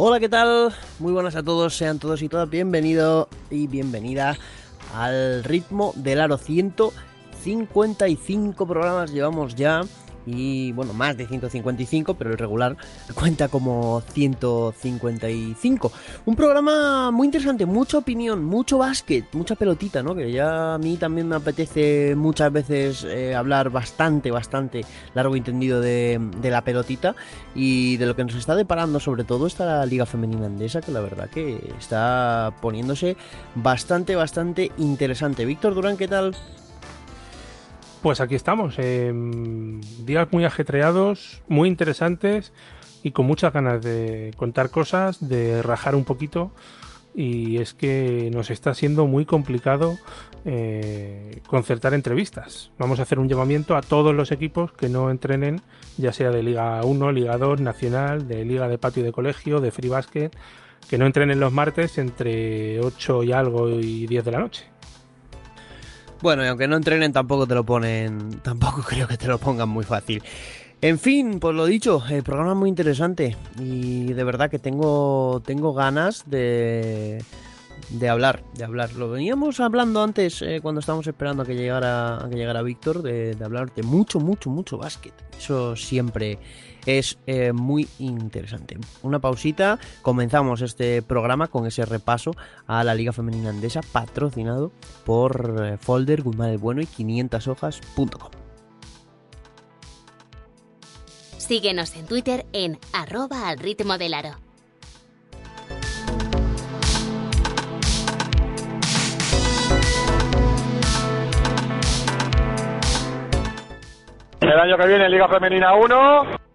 Hola, ¿qué tal? Muy buenas a todos, sean todos y todas bienvenidos y bienvenida al ritmo del aro 155 programas llevamos ya y bueno, más de 155, pero el regular cuenta como 155. Un programa muy interesante, mucha opinión, mucho básquet, mucha pelotita, ¿no? Que ya a mí también me apetece muchas veces eh, hablar bastante, bastante largo y entendido de, de, la pelotita y de lo que nos está deparando sobre todo esta Liga Femenina Andesa, que la verdad que está poniéndose bastante, bastante interesante. Víctor Durán, ¿qué tal? Pues aquí estamos, días muy ajetreados, muy interesantes y con muchas ganas de contar cosas, de rajar un poquito. Y es que nos está siendo muy complicado eh, concertar entrevistas. Vamos a hacer un llamamiento a todos los equipos que no entrenen, ya sea de Liga 1, Liga 2, Nacional, de Liga de Patio de Colegio, de Free Basket, que no entrenen los martes entre 8 y algo y 10 de la noche. Bueno, y aunque no entrenen tampoco te lo ponen, tampoco creo que te lo pongan muy fácil. En fin, pues lo dicho, el programa es muy interesante y de verdad que tengo, tengo ganas de, de hablar, de hablar. Lo veníamos hablando antes eh, cuando estábamos esperando a que llegara, a que llegara Víctor, de, de hablar de mucho, mucho, mucho básquet. Eso siempre es eh, muy interesante. Una pausita, comenzamos este programa con ese repaso a la Liga Femenina Andesa patrocinado por eh, Folder, Guzmán el Bueno y 500hojas.com. Síguenos en Twitter en arroba al ritmo del aro. El año que viene Liga Femenina 1.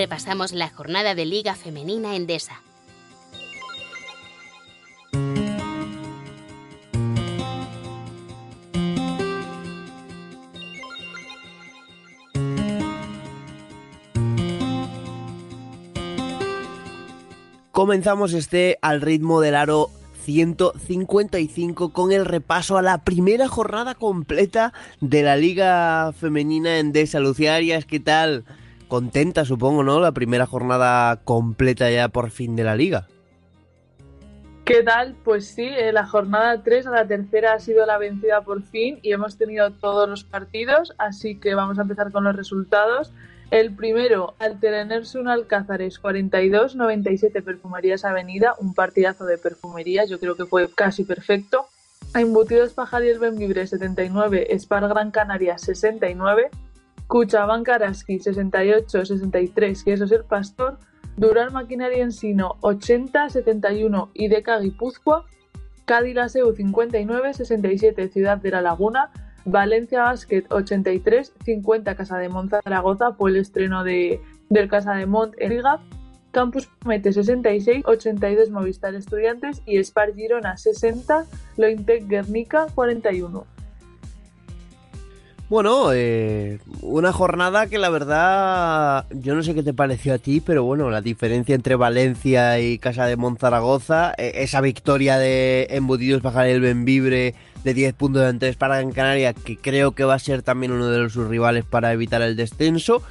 Repasamos la jornada de Liga Femenina Endesa. Comenzamos este al ritmo del aro 155 con el repaso a la primera jornada completa de la Liga Femenina Endesa. Lucía Arias, ¿qué tal? Contenta, supongo, ¿no? La primera jornada completa ya por fin de la liga. ¿Qué tal? Pues sí, eh, la jornada 3 a la tercera ha sido la vencida por fin y hemos tenido todos los partidos, así que vamos a empezar con los resultados. El primero, un Alcázares 42-97 Perfumerías Avenida, un partidazo de perfumería, yo creo que fue casi perfecto. Embutidos Pajariel Benvibre 79, Spar Gran Canaria 69, Cuchaban Karaski 68-63, que eso es el Pastor, Dural Maquinaria Ensino 80-71 y Deca Guipúzcoa, Cádiz Laseu 59-67 Ciudad de la Laguna, Valencia Basket 83-50 Casa de Mont Zaragoza por el estreno de, del Casa de Mont en Liga, Campus Mete 66, 82 Movistar Estudiantes y Spar Girona 60, Lointec Guernica 41. Bueno, eh, una jornada que la verdad, yo no sé qué te pareció a ti, pero bueno, la diferencia entre Valencia y Casa de Monzaragoza, e, esa victoria de Embutidos Bajar el Benvibre de 10 puntos de para en Canaria, que creo que va a ser también uno de sus rivales para evitar el descenso.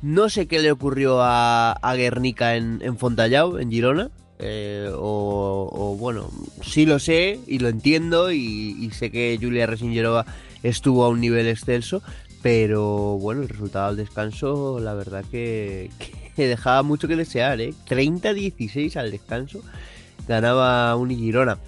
No sé qué le ocurrió a, Guernica en, en Fontallao, en Girona. Eh, o, bueno, sí lo sé y lo entiendo y, y sé que Julia Resingerova estuvo a un nivel excelso, pero bueno, el resultado del descanso, la verdad que, dejaba mucho que desear, ¿eh? 30-16 al descanso, ganaba Unigirona.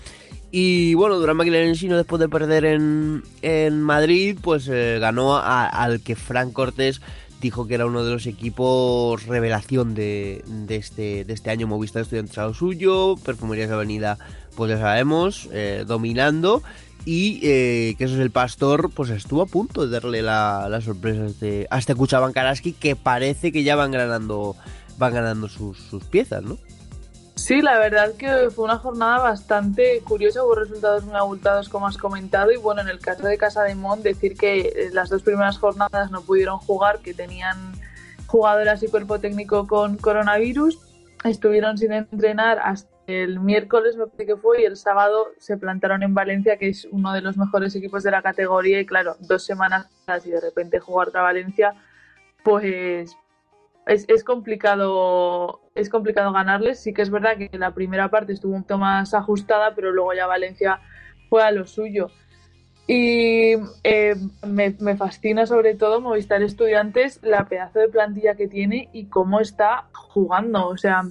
Y bueno, Durán Maquinaria Ensino, después de perder en, en Madrid, pues eh, ganó al que Frank Cortés dijo que era uno de los equipos revelación de, de este, de este año. Movistar Estudiantes a lo suyo, Perfumerías de Avenida, pues ya sabemos, eh, dominando. Y eh, que eso es el pastor, pues estuvo a punto de darle la, sorpresa a este, a este Karaski, que parece que ya van ganando, van ganando sus, sus piezas, ¿no? Sí, la verdad que fue una jornada bastante curiosa, hubo resultados muy abultados como has comentado y bueno, en el caso de Casa de Mon decir que eh, las dos primeras jornadas no pudieron jugar, que tenían jugadoras y cuerpo técnico con coronavirus, estuvieron sin entrenar hasta el miércoles me parece que fue y el sábado se plantaron en Valencia, que es uno de los mejores equipos de la categoría y claro, dos semanas y de repente jugar otra Valencia, pues es, es, complicado es complicado ganarles. Sí que es verdad que la primera parte estuvo un poco más ajustada, pero luego ya Valencia fue a lo suyo. Y eh, me, me, fascina sobre todo Movistar Estudiantes la pedazo de plantilla que tiene y cómo está jugando. O sea,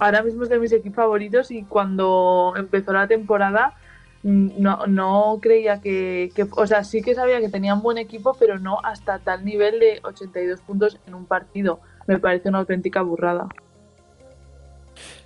ahora mismo es de mis equipos favoritos y cuando empezó la temporada mm, no, no creía que, que, o sea, sí que sabía que tenían buen equipo, pero no hasta tal nivel de 82 puntos en un partido. Me parece una auténtica burrada.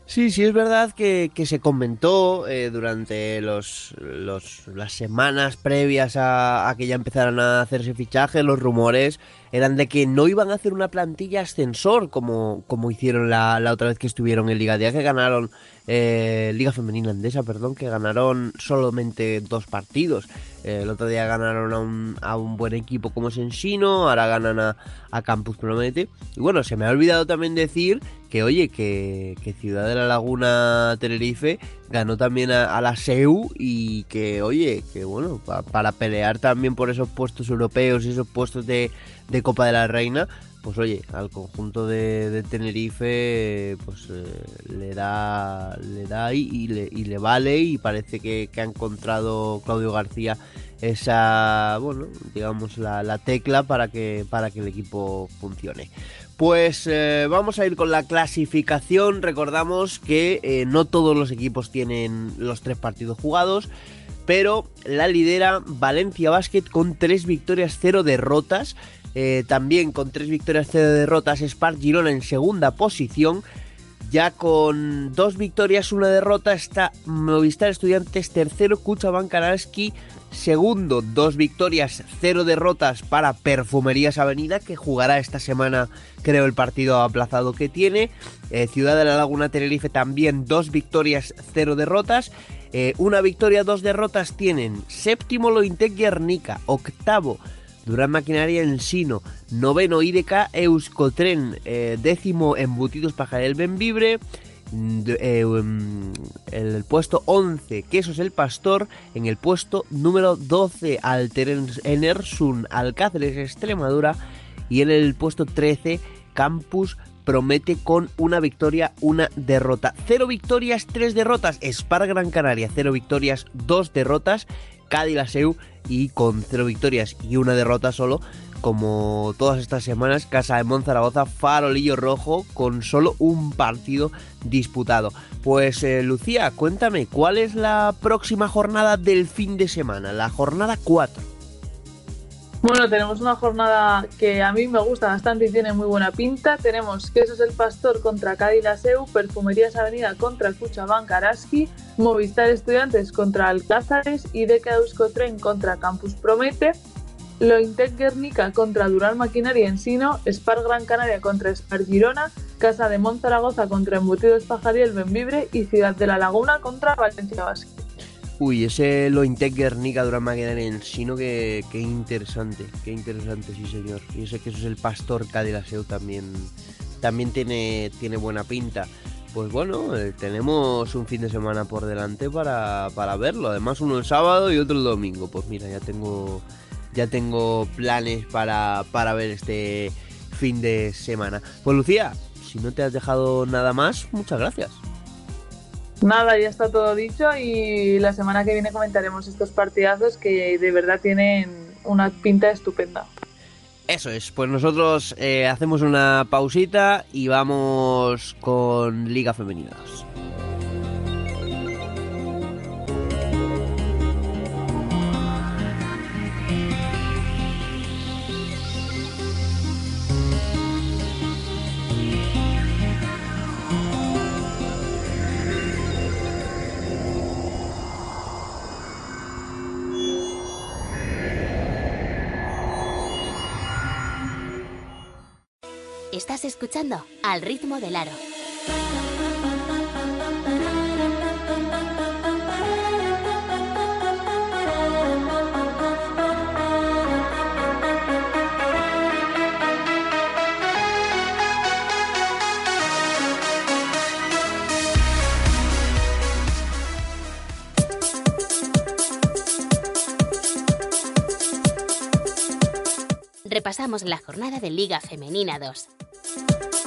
Sí, sí es verdad que, se comentó eh, durante los, las semanas previas a, que ya empezaran a hacerse fichajes, los rumores eran de que no iban a hacer una plantilla ascensor como, como hicieron la, la otra vez que estuvieron en Liga. Que ganaron eh, Liga Femenina Andesa, perdón, que ganaron solamente dos partidos. Eh, el otro día ganaron a un, a un buen equipo como Sensino, ahora ganan a, Campus Promete. Y bueno, se me ha olvidado también decir que, oye, que, Ciudad de la Laguna Tenerife ganó también a, la SEU y que, oye, que bueno, para pelear también por esos puestos europeos y esos puestos de, de Copa de la Reina, pues oye, al conjunto de, Tenerife pues eh, le da le da y, le, vale y parece que, ha encontrado Claudio García esa bueno digamos la, tecla para que para que el equipo funcione. Pues eh, vamos a ir con la clasificación. Recordamos que eh, no todos los equipos tienen los tres partidos jugados pero la lidera Valencia Basket con tres victorias cero derrotas eh, también con tres victorias, cero derrotas, Spark Girona en segunda posición. Ya con dos victorias, una derrota, está Movistar Estudiantes tercero, Kuchaban Karalski segundo, dos victorias, cero derrotas para Perfumerías Avenida, que jugará esta semana, creo, el partido aplazado que tiene. Eh, Ciudad de la Laguna Tenerife también, dos victorias, cero derrotas. Eh, una victoria, dos derrotas tienen séptimo Lointec Guernica, octavo Durán Maquinaria Ensino, noveno IDK Euskotren, eh, décimo Embutidos Pajarel Benvibre, eh, em, el puesto 11 Quesos El Pastor, en el puesto número 12 Alter Enersun Alcáceres Extremadura y en el puesto 13 Campus promete con una victoria, una derrota. Cero victorias, tres derrotas. Spar Gran Canaria, cero victorias, dos derrotas. Cádiz Laseu y con cero victorias y una derrota solo, como todas estas semanas, Casa de Monzaragoza, farolillo rojo con solo un partido disputado. Pues eh, Lucía, cuéntame, ¿cuál es la próxima jornada del fin de semana? La jornada 4. Bueno, tenemos una jornada que a mí me gusta bastante y tiene muy buena pinta. Tenemos Quesos el Pastor contra Cádiz Laseu, Perfumerías Avenida contra Cuchabán Araski, Movistar Estudiantes contra Alcázares, Ideca Euskotren contra Campus Promete, Lointec Guernica contra Durán Maquinaria Ensino, Spar Gran Canaria contra Spar Girona, Casa de Monzaragoza contra Embutidos Pajariel Benvibre y Ciudad de la Laguna contra Valencia Basket. Uy, ese lo Guernica Durán Maquinaria sino que, que interesante, qué interesante, sí señor. Y sé que eso es el Pastor Seu también, también tiene, tiene buena pinta. Pues bueno, eh, tenemos un fin de semana por delante para, para verlo. Además uno el sábado y otro el domingo. Pues mira, ya tengo, ya tengo planes para, para ver este fin de semana. Pues Lucía, si no te has dejado nada más, muchas gracias. Nada, ya está todo dicho y la semana que viene comentaremos estos partidazos que de verdad tienen una pinta estupenda. Eso es, pues nosotros eh, hacemos una pausita y vamos con Liga Femeninas. Estás escuchando Al ritmo del aro. repasamos la jornada de Liga Femenina 2. you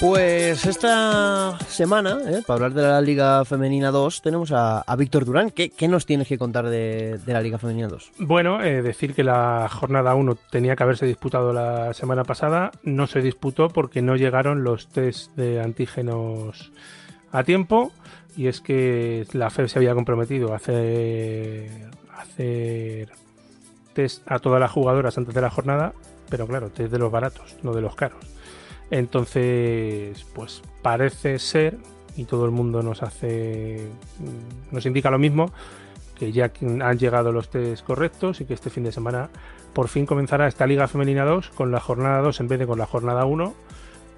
Pues esta semana, ¿eh? para hablar de la Liga Femenina 2, tenemos a, Víctor Durán. ¿Qué, nos tienes que contar de, la Liga Femenina 2? Bueno, eh, decir que la jornada 1 tenía que haberse disputado la semana pasada. No se disputó porque no llegaron los test de antígenos a tiempo. Y es que la FEB se había comprometido a hacer, a hacer test a todas las jugadoras antes de la jornada. Pero claro, test de los baratos, no de los caros. Entonces, pues parece ser, y todo el mundo nos hace, mm, nos indica lo mismo, que ya han llegado los test correctos y que este fin de semana por fin comenzará esta Liga Femenina 2 con la jornada 2 en vez de con la jornada 1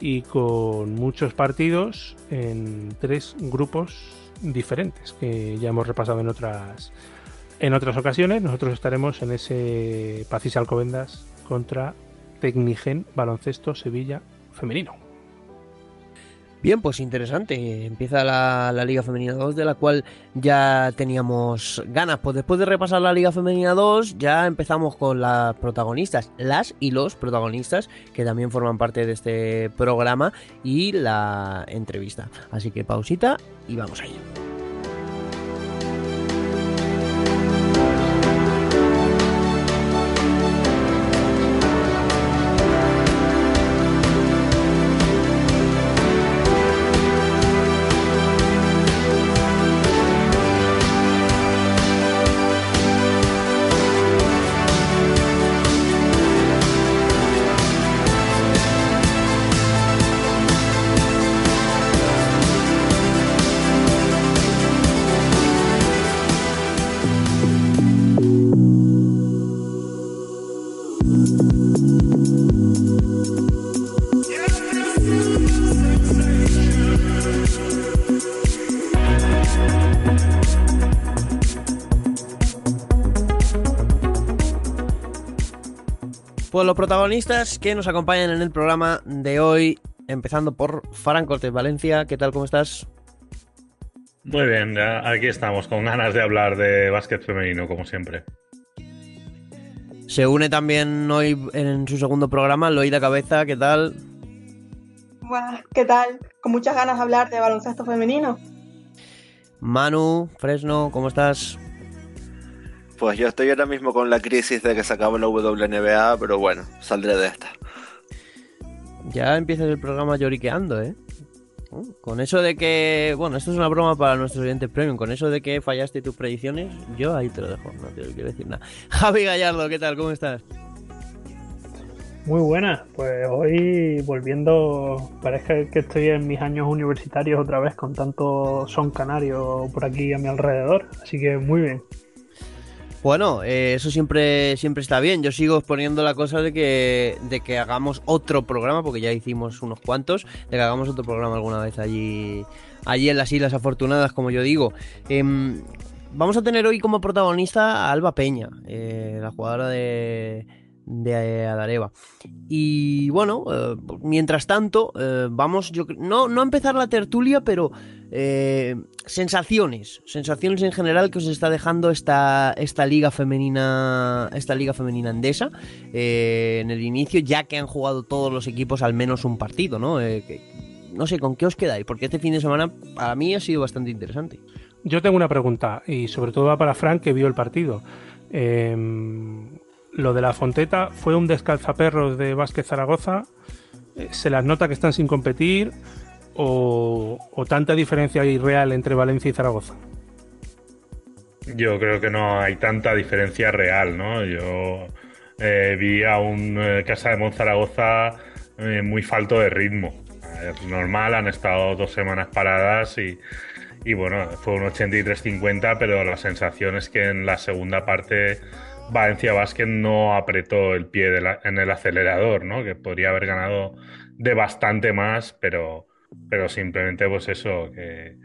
y con muchos partidos en tres grupos diferentes que ya hemos repasado en otras en otras ocasiones. Nosotros estaremos en ese Pacis Alcobendas contra Tecnigen Baloncesto Sevilla femenino. Bien, pues interesante. Empieza la, Liga Femenina 2, de la cual ya teníamos ganas. Pues después de repasar la Liga Femenina 2, ya empezamos con las protagonistas, las y los protagonistas, que también forman parte de este programa, y la entrevista. Así que pausita y vamos a ello. Protagonistas que nos acompañan en el programa de hoy, empezando por Faran Cortés Valencia. ¿Qué tal? ¿Cómo estás? Muy bien, aquí estamos, con ganas de hablar de básquet femenino, como siempre. Se une también hoy en su segundo programa, Loida Cabeza, ¿qué tal? Buenas, ¿qué tal? Con muchas ganas de hablar de baloncesto femenino. Manu, Fresno, ¿cómo estás? Pues yo estoy ahora mismo con la crisis de que se acaba la WNBA, pero bueno, saldré de esta. Ya empiezas el programa lloriqueando, ¿eh? Uh, con eso de que, bueno, esto es una broma para nuestros oyentes premium. Con eso de que fallaste tus predicciones, yo ahí te lo dejo, no te quiero decir nada. Javi Gallardo, ¿qué tal? ¿Cómo estás? Muy buena, pues hoy volviendo, parece que estoy en mis años universitarios otra vez con tanto son canario por aquí a mi alrededor, así que muy bien. Bueno, eh, eso siempre, siempre está bien. Yo sigo exponiendo la cosa de que, de que hagamos otro programa, porque ya hicimos unos cuantos, de que hagamos otro programa alguna vez allí, allí en las Islas Afortunadas, como yo digo. Em, vamos a tener hoy como protagonista a Alba Peña, eh, la jugadora de, de Adareva. Y bueno, eh, mientras tanto, vamos, yo no, no a empezar la tertulia, pero eh, sensaciones, sensaciones en general que os está dejando esta, esta liga femenina, esta liga femenina andesa eh, en el inicio, ya que han jugado todos los equipos al menos un partido, ¿no? Eh, no sé, ¿con qué os quedáis? Porque este fin de semana para mí ha sido bastante interesante. Yo tengo una pregunta y sobre todo va para Frank que vio el partido. Em, lo de la Fonteta fue un descalzaperros de Vázquez Zaragoza. Se las nota que están sin competir o, tanta diferencia real entre Valencia y Zaragoza? Yo creo que no hay tanta diferencia real, ¿no? Yo eh, vi a un eh, Casa de Monzaragoza eh, muy falto de ritmo. es normal, han estado dos semanas paradas y bueno, fue un 83-50, pero la sensación es que en la segunda parte Valencia Basket no apretó el pie en el acelerador, ¿no? Que podría haber ganado de bastante más, pero, pero simplemente pues eso, que,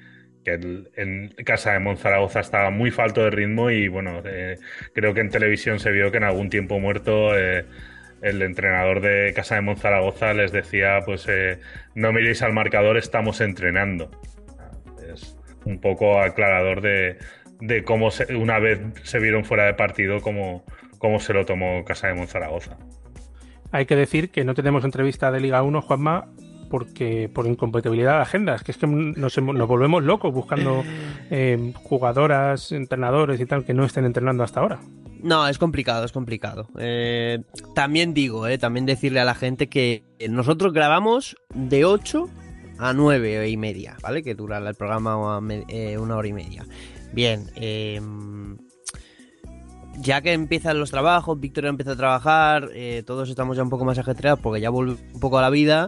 en casa de Monzaragoza estaba muy falto de ritmo y bueno, eh, creo que en televisión se vio que en algún tiempo muerto eh, el entrenador de casa de Monzaragoza les decía pues eh, no miréis al marcador, estamos entrenando. Es un poco aclarador de, de cómo una vez se vieron fuera de partido, cómo, cómo se lo tomó Casa de Monzaragoza. Hay que decir que no tenemos entrevista de Liga 1, Juanma, porque por incompatibilidad de agendas, que es que nos, nos volvemos locos buscando eh, jugadoras, entrenadores y tal que no estén entrenando hasta ahora. No, es complicado, es complicado. Eh, también digo, eh, también decirle a la gente que nosotros grabamos de 8 a 9 y media, ¿vale? Que dura el programa una hora y media. Bien, em, ya que empiezan los trabajos, Víctor empieza a trabajar, eh, todos estamos ya un poco más ajetreados porque ya vuelve un poco a la vida.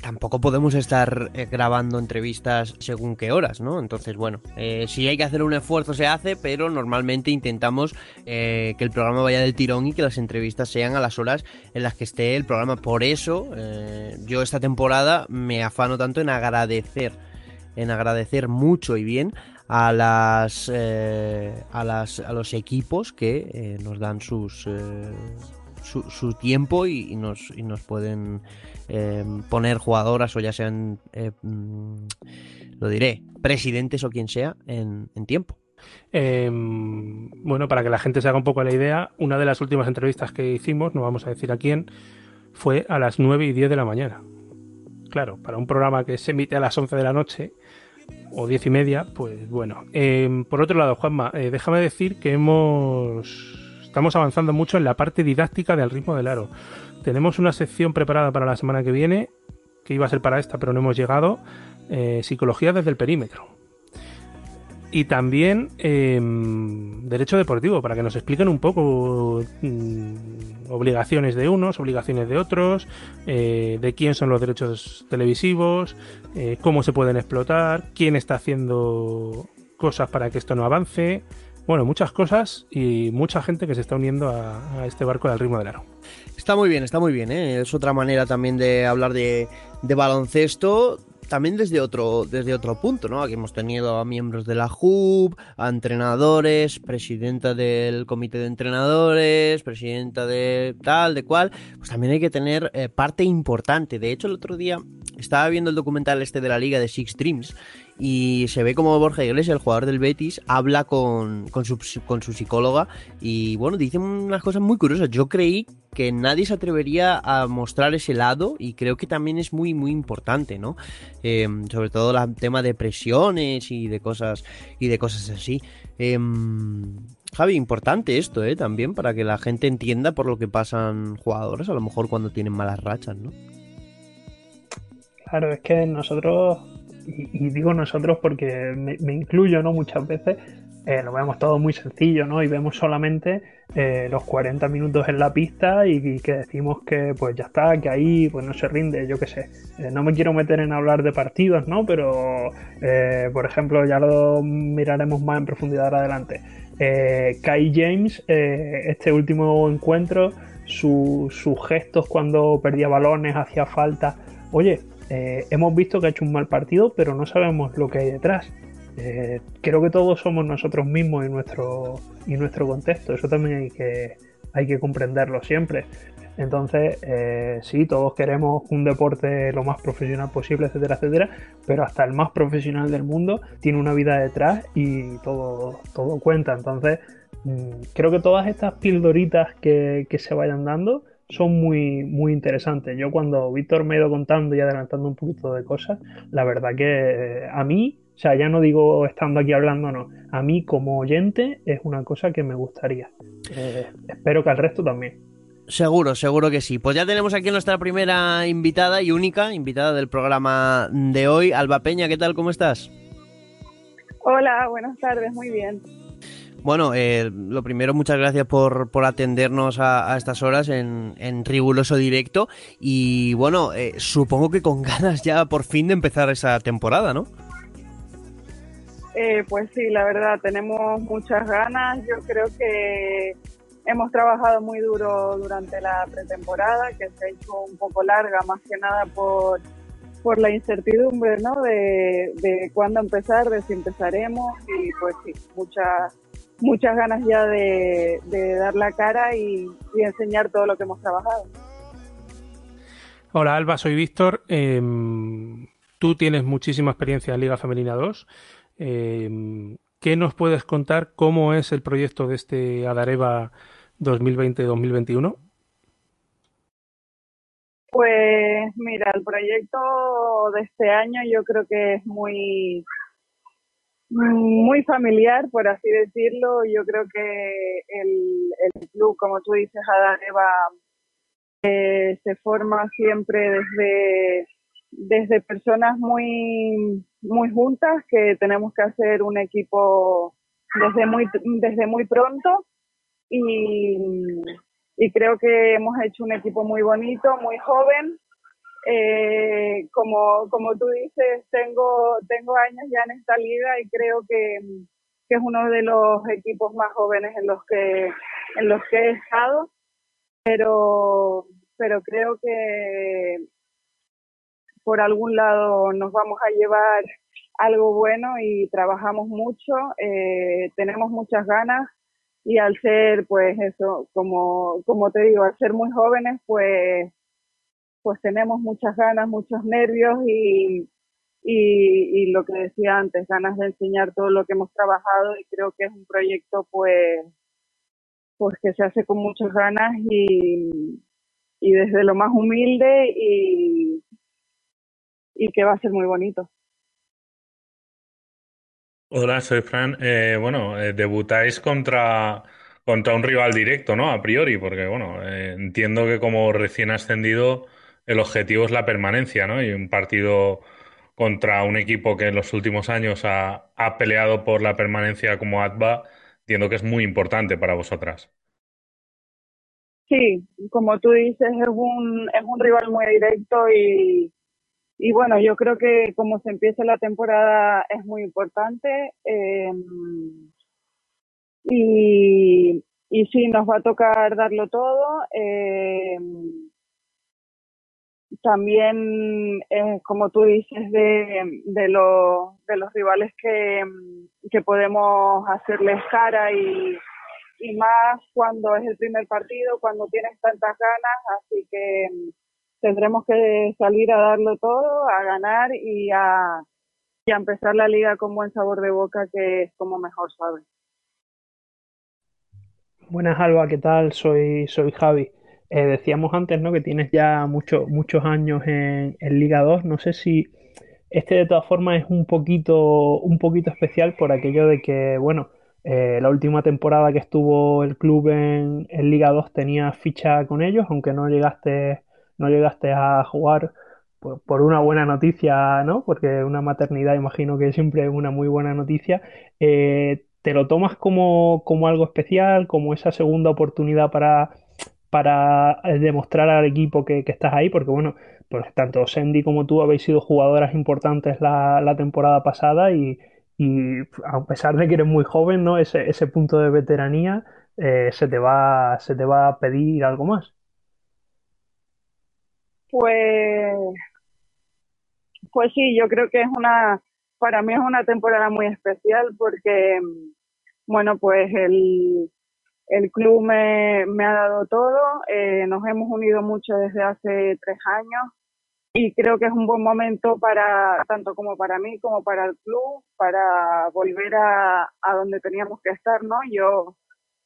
Tampoco podemos estar eh, grabando entrevistas según qué horas, ¿no? Entonces, bueno, eh, si hay que hacer un esfuerzo se hace, pero normalmente intentamos que el programa vaya del tirón y que las entrevistas sean a las horas en las que esté el programa. Por eso, yo esta temporada me afano tanto en agradecer, en agradecer mucho y bien a las, eh, a las a los equipos que eh, nos dan sus eh, su, tiempo y, nos y nos pueden poner jugadoras o ya sean mm, lo diré presidentes o quien sea en, en tiempo. Em, bueno para que la gente se haga un poco la idea una de las últimas entrevistas que hicimos no vamos a decir a quién fue a las 9 y 10 de la mañana. Claro para un programa que se emite a las 11 de la noche o diez y media, pues bueno. Em, por otro lado, Juanma, eh, déjame decir que hemos estamos avanzando mucho en la parte didáctica del ritmo del aro. Tenemos una sección preparada para la semana que viene, que iba a ser para esta, pero no hemos llegado. Eh, psicología desde el perímetro. Y también em, derecho deportivo, para que nos expliquen un poco mm, obligaciones de unos, obligaciones de otros, eh, de quién son los derechos televisivos, eh, cómo se pueden explotar, quién está haciendo cosas para que esto no avance. Bueno, muchas cosas y mucha gente que se está uniendo a, este barco del ritmo del aro. Está muy bien, está muy bien. ¿eh? Es otra manera también de hablar de, de baloncesto también desde otro, desde otro punto, ¿no? Aquí hemos tenido a miembros de la JUB, a entrenadores, presidenta del comité de entrenadores, presidenta de tal, de cual. Pues también hay que tener eh, parte importante. De hecho, el otro día estaba viendo el documental este de la liga de Six Dreams y se ve como Borja Iglesias, el jugador del Betis, habla con, con, su, con su psicóloga y bueno, dice unas cosas muy curiosas. Yo creí que nadie se atrevería a mostrar ese lado y creo que también es muy muy importante, ¿no? Em, sobre todo el tema de presiones y de cosas y de cosas así. Em, Javi, importante esto, ¿eh? También para que la gente entienda por lo que pasan jugadores, a lo mejor cuando tienen malas rachas, ¿no? Claro, es que nosotros y, digo nosotros porque me, incluyo, ¿no? Muchas veces eh, lo vemos todo muy sencillo, ¿no? Y vemos solamente eh, los 40 minutos en la pista y, que decimos que pues ya está, que ahí pues no se rinde, yo qué sé. Eh, no me quiero meter en hablar de partidos, ¿no? Pero, por ejemplo, ya lo miraremos más en profundidad adelante. Kai James, este último encuentro, sus gestos cuando perdía balones, hacía falta. Oye, hemos visto que ha hecho un mal partido, pero no sabemos lo que hay detrás. Eh, creo que todos somos nosotros mismos y nuestro, y nuestro contexto. Eso también hay que, hay que comprenderlo siempre. Entonces, eh, sí, todos queremos un deporte lo más profesional posible, etcétera, etcétera, pero hasta el más profesional del mundo tiene una vida detrás y todo, todo cuenta. Entonces, mm, creo que todas estas pildoritas que, que se vayan dando son muy, muy interesantes. Yo cuando Víctor me ha ido contando y adelantando un poquito de cosas, la verdad que eh, a mí, o sea, ya no digo estando aquí hablando, no, a mí como oyente es una cosa que me gustaría. Eh, espero que al resto también. Seguro, seguro que sí. Pues ya tenemos aquí nuestra primera invitada y única invitada del programa de hoy, Alba Peña, ¿qué tal? ¿Cómo estás? Hola, buenas tardes, muy bien. Bueno, eh, lo primero, muchas gracias por, por atendernos a, a, estas horas en, en, riguroso directo. Y bueno, eh, supongo que con ganas ya por fin de empezar esa temporada, ¿no? Eh, pues sí, la verdad, tenemos muchas ganas. Yo creo que hemos trabajado muy duro durante la pretemporada, que se ha hecho un poco larga, más que nada por, por la incertidumbre, ¿no? De, de cuándo empezar, de si empezaremos y pues sí, muchas muchas ganas ya de, de dar la cara y, y, enseñar todo lo que hemos trabajado. Hola Alba, soy Víctor. Eh, tú tienes muchísima experiencia en Liga Femenina 2. Eh, ¿Qué nos puedes contar? ¿Cómo es el proyecto de este Adareva 2020-2021? Pues mira, el proyecto de este año yo creo que es muy muy familiar, por así decirlo. Yo creo que el, el club, como tú dices, Adareva, eh, se forma siempre desde desde personas muy muy juntas que tenemos que hacer un equipo desde muy desde muy pronto. Y, y creo que hemos hecho un equipo muy bonito muy joven. Eh, como como tú dices tengo tengo años ya en esta liga y creo que, que es uno de los equipos más jóvenes en los que en los que he estado. Pero pero creo que por algún lado nos vamos a llevar algo bueno y trabajamos mucho, eh, tenemos muchas ganas y al ser, pues eso, como, como te digo, al ser muy jóvenes, pues, pues tenemos muchas ganas, muchos nervios y, y, y lo que decía antes, ganas de enseñar todo lo que hemos trabajado y creo que es un proyecto pues, pues que se hace con muchas ganas y, y desde lo más humilde y, y que va a ser muy bonito. Hola, soy Fran. Eh, bueno, eh, debutáis contra, contra un rival directo, ¿no? A priori, porque, bueno, eh, entiendo que como recién ascendido el objetivo es la permanencia, ¿no? Y un partido contra un equipo que en los últimos años ha, ha peleado por la permanencia como ATBA, entiendo que es muy importante para vosotras. Sí, como tú dices, es un, es un rival muy directo y, y bueno, yo creo que como se empieza la temporada es muy importante. Eh, y, y sí, nos va a tocar darlo todo. Eh, también, eh, como tú dices, de, de, lo, de los rivales que, que podemos hacerles cara y, y más cuando es el primer partido, cuando tienes tantas ganas. Así que tendremos que salir a darlo todo, a ganar y a, empezar la liga con buen sabor de boca, que es como mejor sabe. Buenas, Alba, ¿qué tal? Soy, soy Javi. Eh, decíamos antes, ¿no? Que tienes ya mucho, muchos años en, en, Liga 2. No sé si este de todas formas es un poquito, un poquito especial por aquello de que, bueno, eh, la última temporada que estuvo el club en, en Liga 2 tenía ficha con ellos, aunque no llegaste no llegaste a jugar por, por, una buena noticia, ¿no? Porque una maternidad imagino que siempre es una muy buena noticia. Eh, ¿Te lo tomas como, como algo especial, como esa segunda oportunidad para, para demostrar al equipo que, estás ahí? Porque bueno, pues tanto Sandy como tú habéis sido jugadoras importantes la, temporada pasada y, y, a pesar de que eres muy joven, ¿no? Ese, ese punto de veteranía eh, se, te va, se te va a pedir algo más. Pues, pues sí, yo creo que es una, para mí es una temporada muy especial porque, bueno, pues el, el club me, me ha dado todo, eh, nos hemos unido mucho desde hace tres años y creo que es un buen momento para, tanto como para mí como para el club, para volver a, a donde teníamos que estar, ¿no? Yo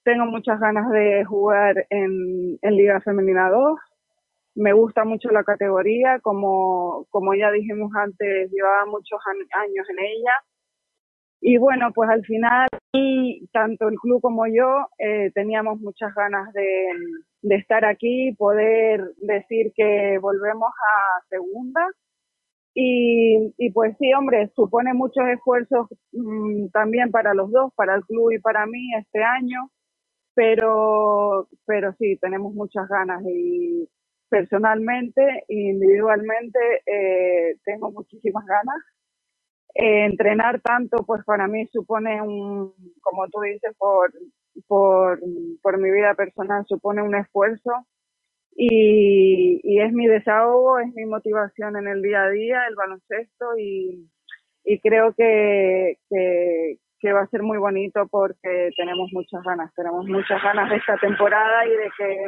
tengo muchas ganas de jugar en, en Liga Femenina 2, me gusta mucho la categoría, como, como ya dijimos antes, llevaba muchos años en ella. Y bueno, pues al final, tanto el club como yo eh, teníamos muchas ganas de, de estar aquí, poder decir que volvemos a segunda Y, y pues sí, hombre, supone muchos esfuerzos mm, también para los dos, para el club y para mí este año, pero, pero sí, tenemos muchas ganas y personalmente e individualmente eh, tengo muchísimas ganas. Eh, entrenar tanto, pues para mí supone un, como tú dices, por, por, por mi vida personal, supone un esfuerzo y, y es mi desahogo, es mi motivación en el día a día, el baloncesto y, y creo que, que, que va a ser muy bonito porque tenemos muchas ganas, tenemos muchas ganas de esta temporada y de que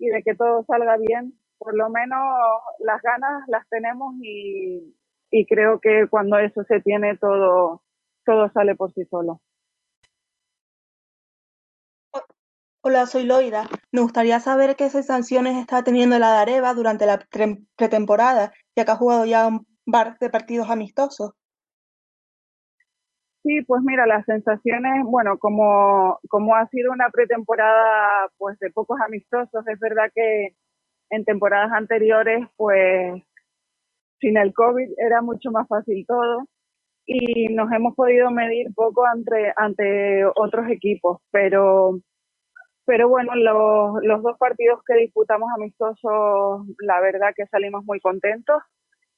y de que todo salga bien. Por lo menos las ganas las tenemos y, y creo que cuando eso se tiene todo todo sale por sí solo. Hola, soy Loida. Me gustaría saber qué sensaciones está teniendo la Dareva durante la pretemporada, ya que ha jugado ya un par de partidos amistosos. Sí, pues mira, las sensaciones, bueno, como, como ha sido una pretemporada pues de pocos amistosos, es verdad que en temporadas anteriores pues sin el COVID era mucho más fácil todo y nos hemos podido medir poco ante, ante otros equipos, pero pero bueno, los, los dos partidos que disputamos amistosos, la verdad que salimos muy contentos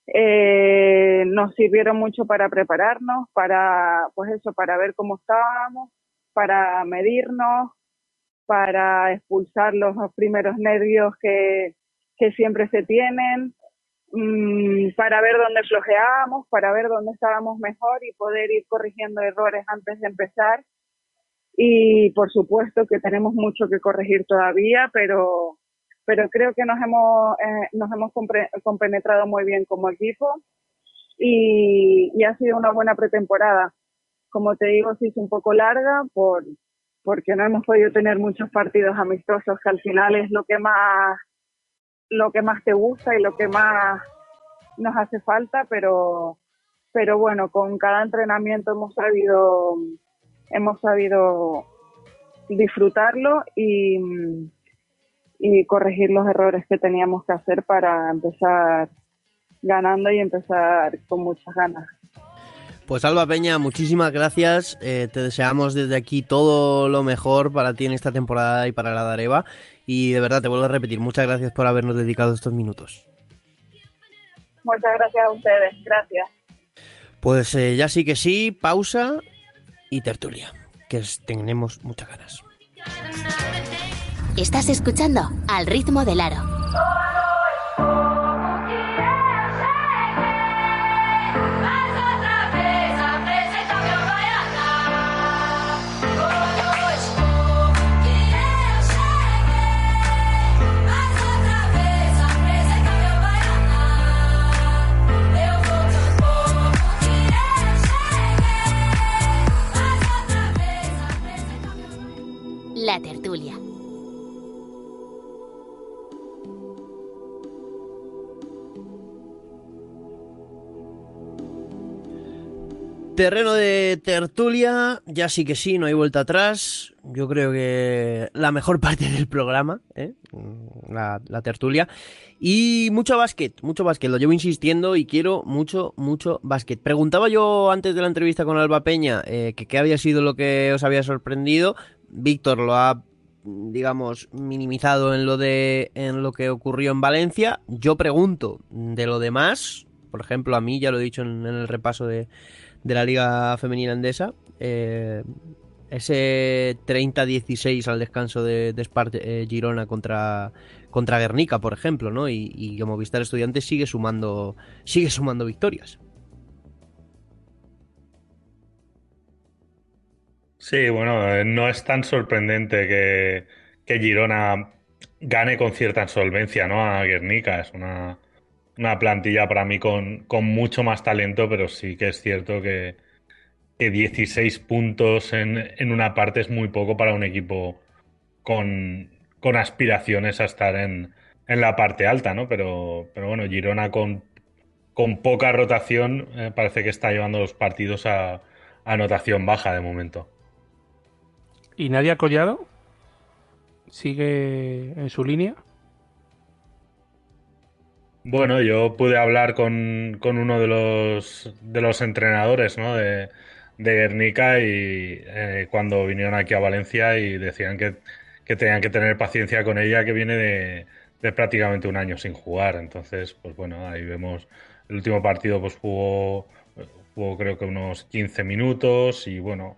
eh, nos sirvieron mucho para prepararnos, para, pues eso, para ver cómo estábamos, para medirnos, para expulsar los primeros nervios que, que siempre se tienen, mmm, para ver dónde flojeábamos, para ver dónde estábamos mejor y poder ir corrigiendo errores antes de empezar. Y por supuesto que tenemos mucho que corregir todavía, pero pero creo que nos hemos, eh, nos hemos compenetrado muy bien como equipo y, y, ha sido una buena pretemporada. Como te digo, se hizo un poco larga por, porque no hemos podido tener muchos partidos amistosos, que al final es lo que más, lo que más te gusta y lo que más nos hace falta, pero, pero bueno, con cada entrenamiento hemos sabido, hemos sabido disfrutarlo y, y corregir los errores que teníamos que hacer para empezar ganando y empezar con muchas ganas. Pues Alba Peña, muchísimas gracias. Eh, te deseamos desde aquí todo lo mejor para ti en esta temporada y para la Dareva. Y de verdad te vuelvo a repetir, muchas gracias por habernos dedicado estos minutos. Muchas gracias a ustedes, gracias. Pues eh, ya sí que sí, pausa y tertulia, que tenemos muchas ganas. Estás escuchando Al ritmo del aro. La tertulia. Terreno de tertulia, ya sí que sí, no hay vuelta atrás. Yo creo que la mejor parte del programa, ¿eh? la, tertulia. Y mucho básquet, mucho básquet, lo llevo insistiendo y quiero mucho, mucho básquet. Preguntaba yo antes de la entrevista con Alba Peña eh, que qué había sido lo que os había sorprendido. Víctor lo ha, digamos, minimizado en lo, de, en lo que ocurrió en Valencia. Yo pregunto de lo demás, por ejemplo, a mí, ya lo he dicho en el repaso de de la Liga Femenina Andesa. Eh, ese 30-16 al descanso de, de eh, Girona contra, contra Guernica, por ejemplo, ¿no? Y, y como Vistar Estudiantes sigue sumando, sigue sumando victorias. Sí, bueno, eh, no es tan sorprendente que, que Girona gane con cierta solvencia, ¿no? A Guernica. Es una, una plantilla para mí con, con, mucho más talento, pero sí que es cierto que, que 16 puntos en, en, una parte es muy poco para un equipo con, con aspiraciones a estar en, en, la parte alta, ¿no? Pero, pero bueno, Girona con, con poca rotación eh, parece que está llevando los partidos a, anotación baja de momento. ¿Y Nadia Collado? ¿Sigue en su línea? Bueno, yo pude hablar con, con uno de los, de los entrenadores ¿no? de, de Guernica y eh, cuando vinieron aquí a Valencia y decían que, que tenían que tener paciencia con ella que viene de, de prácticamente un año sin jugar. Entonces, pues bueno, ahí vemos el último partido pues jugó, jugó creo que unos 15 minutos y bueno,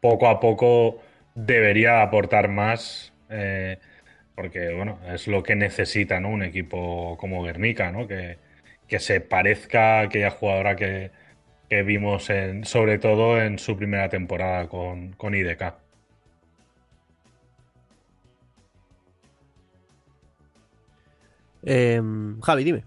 poco a poco debería aportar más. eh, porque bueno, es lo que necesita, ¿no? Un equipo como Guernica, ¿no? Que, que se parezca a aquella jugadora que, que vimos en, sobre todo en su primera temporada con, con IDK. Eh, Javi, dime.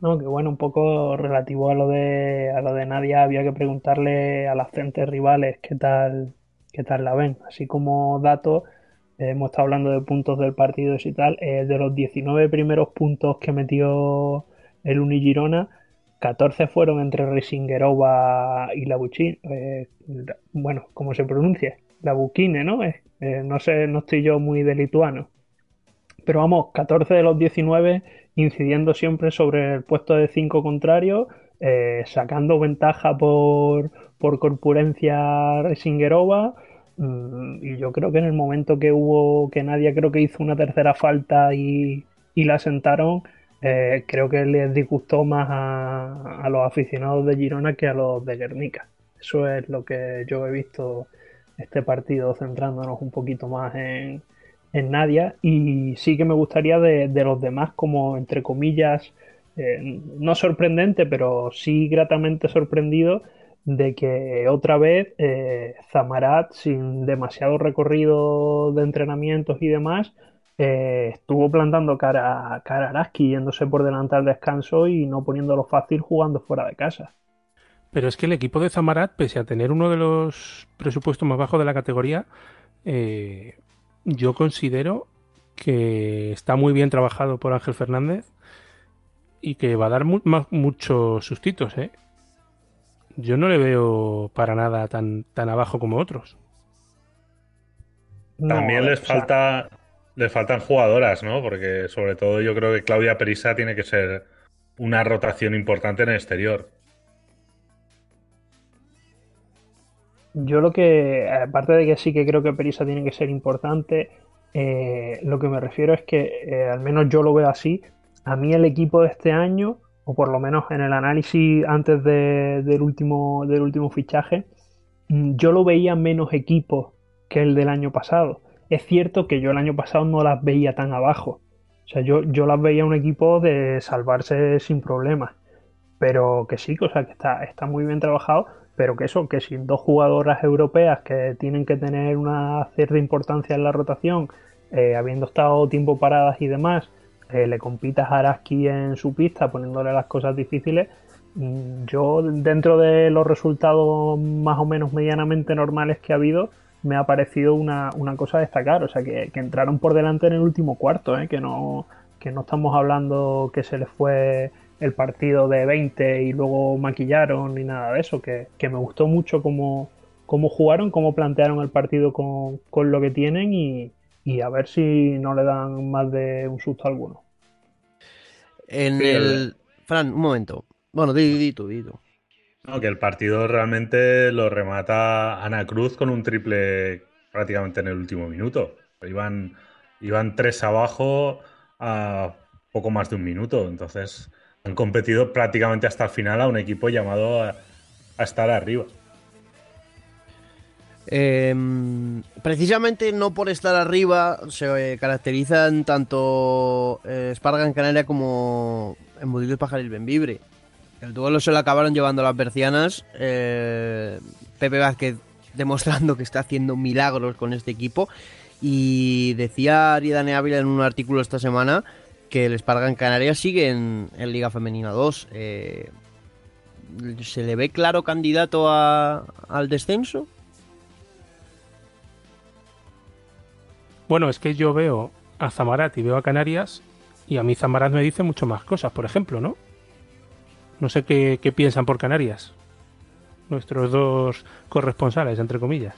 No, que bueno, un poco relativo a lo de a lo de Nadia, había que preguntarle a las frentes rivales qué tal, qué tal la ven. Así como datos, hemos estado hablando de puntos del partido y tal. eh, de los 19 primeros puntos que metió el Unigirona, 14 fueron entre Risingerova y Labuchin. Eh, bueno, ¿cómo se pronuncia? Labuchine, ¿no? Eh, eh, no sé, no estoy yo muy de lituano. Pero vamos, 14 de los 19 incidiendo siempre sobre el puesto de 5 contrario, sacando ventaja por, por corpulencia Resingerova. Mm, Y yo creo que en el momento que hubo, que Nadia creo que hizo una tercera falta y, y la sentaron, eh, creo que les disgustó más a, a los aficionados de Girona que a los de Guernica. Eso es lo que yo he visto este partido, centrándonos un poquito más en, en Nadia y sí que me gustaría de, de los demás como entre comillas eh, no sorprendente pero sí gratamente sorprendido de que otra vez eh, Zamarat sin demasiado recorrido de entrenamientos y demás eh, estuvo plantando cara, cara a Araski yéndose por delante al descanso y no poniéndolo fácil jugando fuera de casa Pero es que el equipo de Zamarat, pese a tener uno de los presupuestos más bajos de la categoría, eh, yo considero que está muy bien trabajado por Ángel Fernández y que va a dar muchos sustitos, ¿eh? Yo no le veo para nada tan, tan abajo como otros. No, También les o sea, falta, les faltan jugadoras, ¿no? Porque sobre todo yo creo que Claudia Perisa tiene que ser una rotación importante en el exterior. Yo lo que, aparte de que sí que creo que Perisa tiene que ser importante, eh, lo que me refiero es que, eh, al menos yo lo veo así, a mí el equipo de este año, o por lo menos en el análisis antes de- del último, del último fichaje, mm, yo lo veía menos equipo que el del año pasado. Es cierto que yo el año pasado no las veía tan abajo. O sea, yo, yo las veía un equipo de salvarse sin problemas pero que sí, o sea, que está, está muy bien trabajado, pero que eso, que sin dos jugadoras europeas que tienen que tener una cierta importancia en la rotación, eh, habiendo estado tiempo paradas y demás, eh, le compitas a Araski en su pista poniéndole las cosas difíciles, mm, yo dentro de los resultados más o menos medianamente normales que ha habido, me ha parecido una, una cosa a destacar, o sea, que, entraron por delante en el último cuarto, ¿eh? que no que no estamos hablando que se les fue el partido de 20 y luego maquillaron ni nada de eso, que, que me gustó mucho cómo, cómo jugaron, cómo plantearon el partido con, con lo que tienen y, y a ver si no le dan más de un susto alguno. En Sí, el... Fran, un momento. Bueno, di, di tú, di tú. No, que el partido realmente lo remata Ana Cruz con un triple prácticamente en el último minuto. Iban, iban tres abajo a poco más de un minuto. Entonces han competido prácticamente hasta el final a un equipo llamado a, a estar arriba. Eh, precisamente no por estar arriba se eh, caracterizan tanto eh, en Canaria como Budillo Pajaril Benvibre. El duelo se lo acabaron llevando las bercianas. eh, Pepe Vázquez demostrando que está haciendo milagros con este equipo. Y decía Aridane Ávila en un artículo esta semana que el Esparga en Canarias sigue en, en Liga Femenina 2. Eh, ¿Se le ve claro candidato a- al descenso? Bueno, es que yo veo a Zamarat y veo a Canarias y a mí Zamarat me dice mucho más cosas, por ejemplo, ¿no? No sé qué, qué piensan por Canarias. Nuestros dos corresponsales, entre comillas.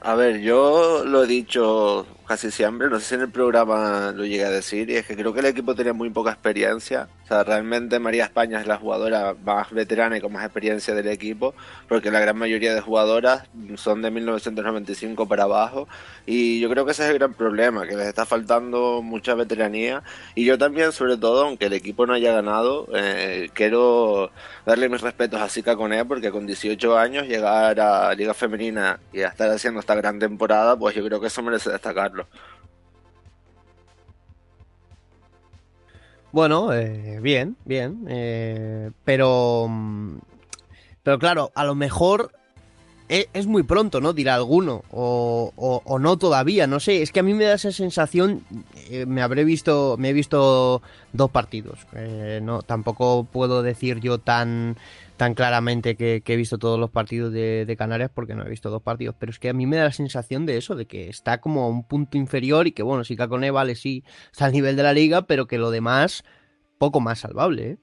A ver, yo lo he dicho casi siempre. No sé si en el programa lo llegué a decir, y es que creo que el equipo tenía muy poca experiencia. O sea, realmente María España es la jugadora más veterana y con más experiencia del equipo, porque la gran mayoría de jugadoras son de 1995 para abajo. Y yo creo que ese es el gran problema, que les está faltando mucha veteranía. Y yo también, sobre todo, aunque el equipo no haya ganado, eh, quiero darle mis respetos a Sika Coné, porque con 18 años llegar a Liga Femenina y a estar haciendo esta gran temporada, pues yo creo que eso merece Bueno, eh, bien, bien. eh, pero. mm, Pero claro, a lo mejor e- es, muy pronto, ¿no? Dirá alguno. O, no todavía, no sé. Es que a mí me da esa sensación. eh, me habré visto. Me he visto dos partidos. no, tampoco puedo decir yo tan tan claramente que, que he visto todos los partidos de, de Canarias porque no he visto dos partidos, pero es que a mí me da la sensación de eso, de que está como a un punto inferior y que bueno, si Cacone vale, sí, está al nivel de la liga, pero que lo demás, poco más salvable, ¿eh?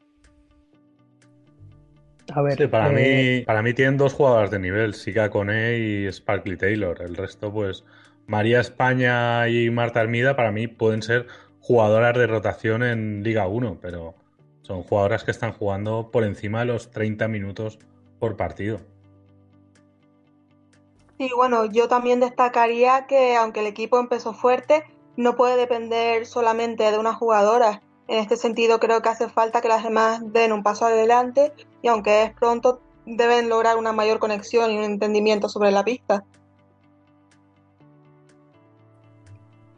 A ver, Sí, para, eh, mí, para mí tienen dos jugadoras de nivel, Sika Cone y Sparkly Taylor. El resto, pues, María España y Marta Armida, para mí pueden ser jugadoras de rotación en Liga 1, pero son jugadoras que están jugando por encima de los 30 minutos por partido. Y bueno, yo también destacaría que aunque el equipo empezó fuerte, no puede depender solamente de una jugadora. En este sentido, creo que hace falta que las demás den un paso adelante y aunque es pronto, deben lograr una mayor conexión y un entendimiento sobre la pista.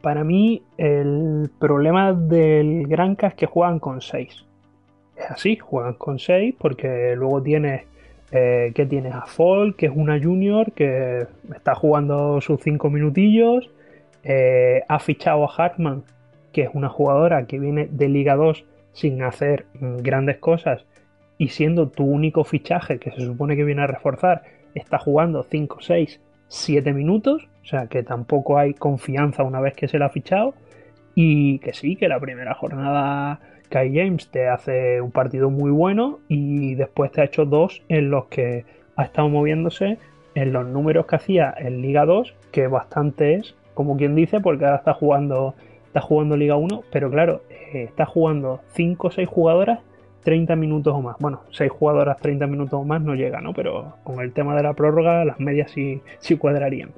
Para mí, el problema del Granca es que juegan con 6. Es así, juegan con 6 porque luego tienes. Eh, que tienes a Fall, que es una junior que está jugando sus 5 minutillos. Eh, ha fichado a Hartman, que es una jugadora que viene de Liga 2 sin hacer mm, grandes cosas y siendo tu único fichaje que se supone que viene a reforzar, está jugando 5, 6, 7 minutos, o sea que tampoco hay confianza una vez que se la ha fichado y que sí, que la primera jornada Kai James te hace un partido muy bueno y después te ha hecho dos en los que ha estado moviéndose en los números que hacía en Liga 2, que bastante es, como quien dice, porque ahora está jugando, está jugando Liga 1, pero claro, eh, está jugando 5 o 6 jugadoras 30 minutos o más. Bueno, 6 jugadoras 30 minutos o más no llega, ¿no? Pero con el tema de la prórroga las medias sí, sí cuadrarían.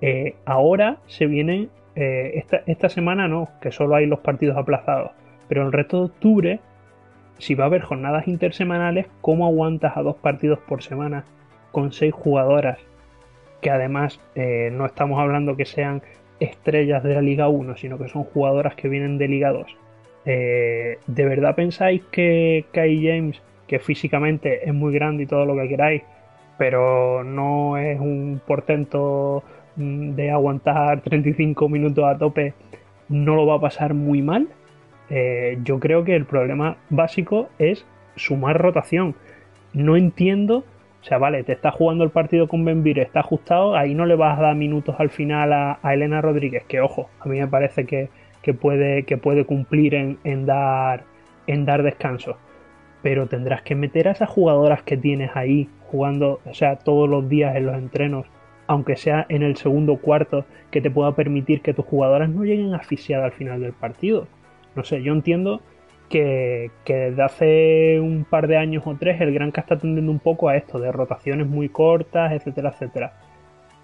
Eh, ahora se viene, eh, esta, esta semana no, que solo hay los partidos aplazados, pero el resto de octubre, si va a haber jornadas intersemanales, ¿cómo aguantas a dos partidos por semana con 6 jugadoras? Que además eh, no estamos hablando que sean estrellas de la Liga 1, sino que son jugadoras que vienen de Liga 2. Eh, ¿De verdad pensáis que Kai James, que físicamente es muy grande y todo lo que queráis, pero no es un portento mm, de aguantar 35 minutos a tope, no lo va a pasar muy mal? Eh, yo creo que el problema básico es sumar rotación. No entiendo, o sea, vale, te está jugando el partido con Benvir, está ajustado, ahí no le vas a dar minutos al final a, Elena Rodríguez, que ojo, a mí me parece que, que puede, que puede cumplir en, en, dar, en dar descanso. Pero tendrás que meter a esas jugadoras que tienes ahí jugando, o sea, todos los días en los entrenos, aunque sea en el segundo cuarto, que te pueda permitir que tus jugadoras no lleguen asfixiadas al final del partido. No sé, yo entiendo que, que, desde hace un par de años o tres el Granca está tendiendo un poco a esto, de rotaciones muy cortas, etcétera, etcétera.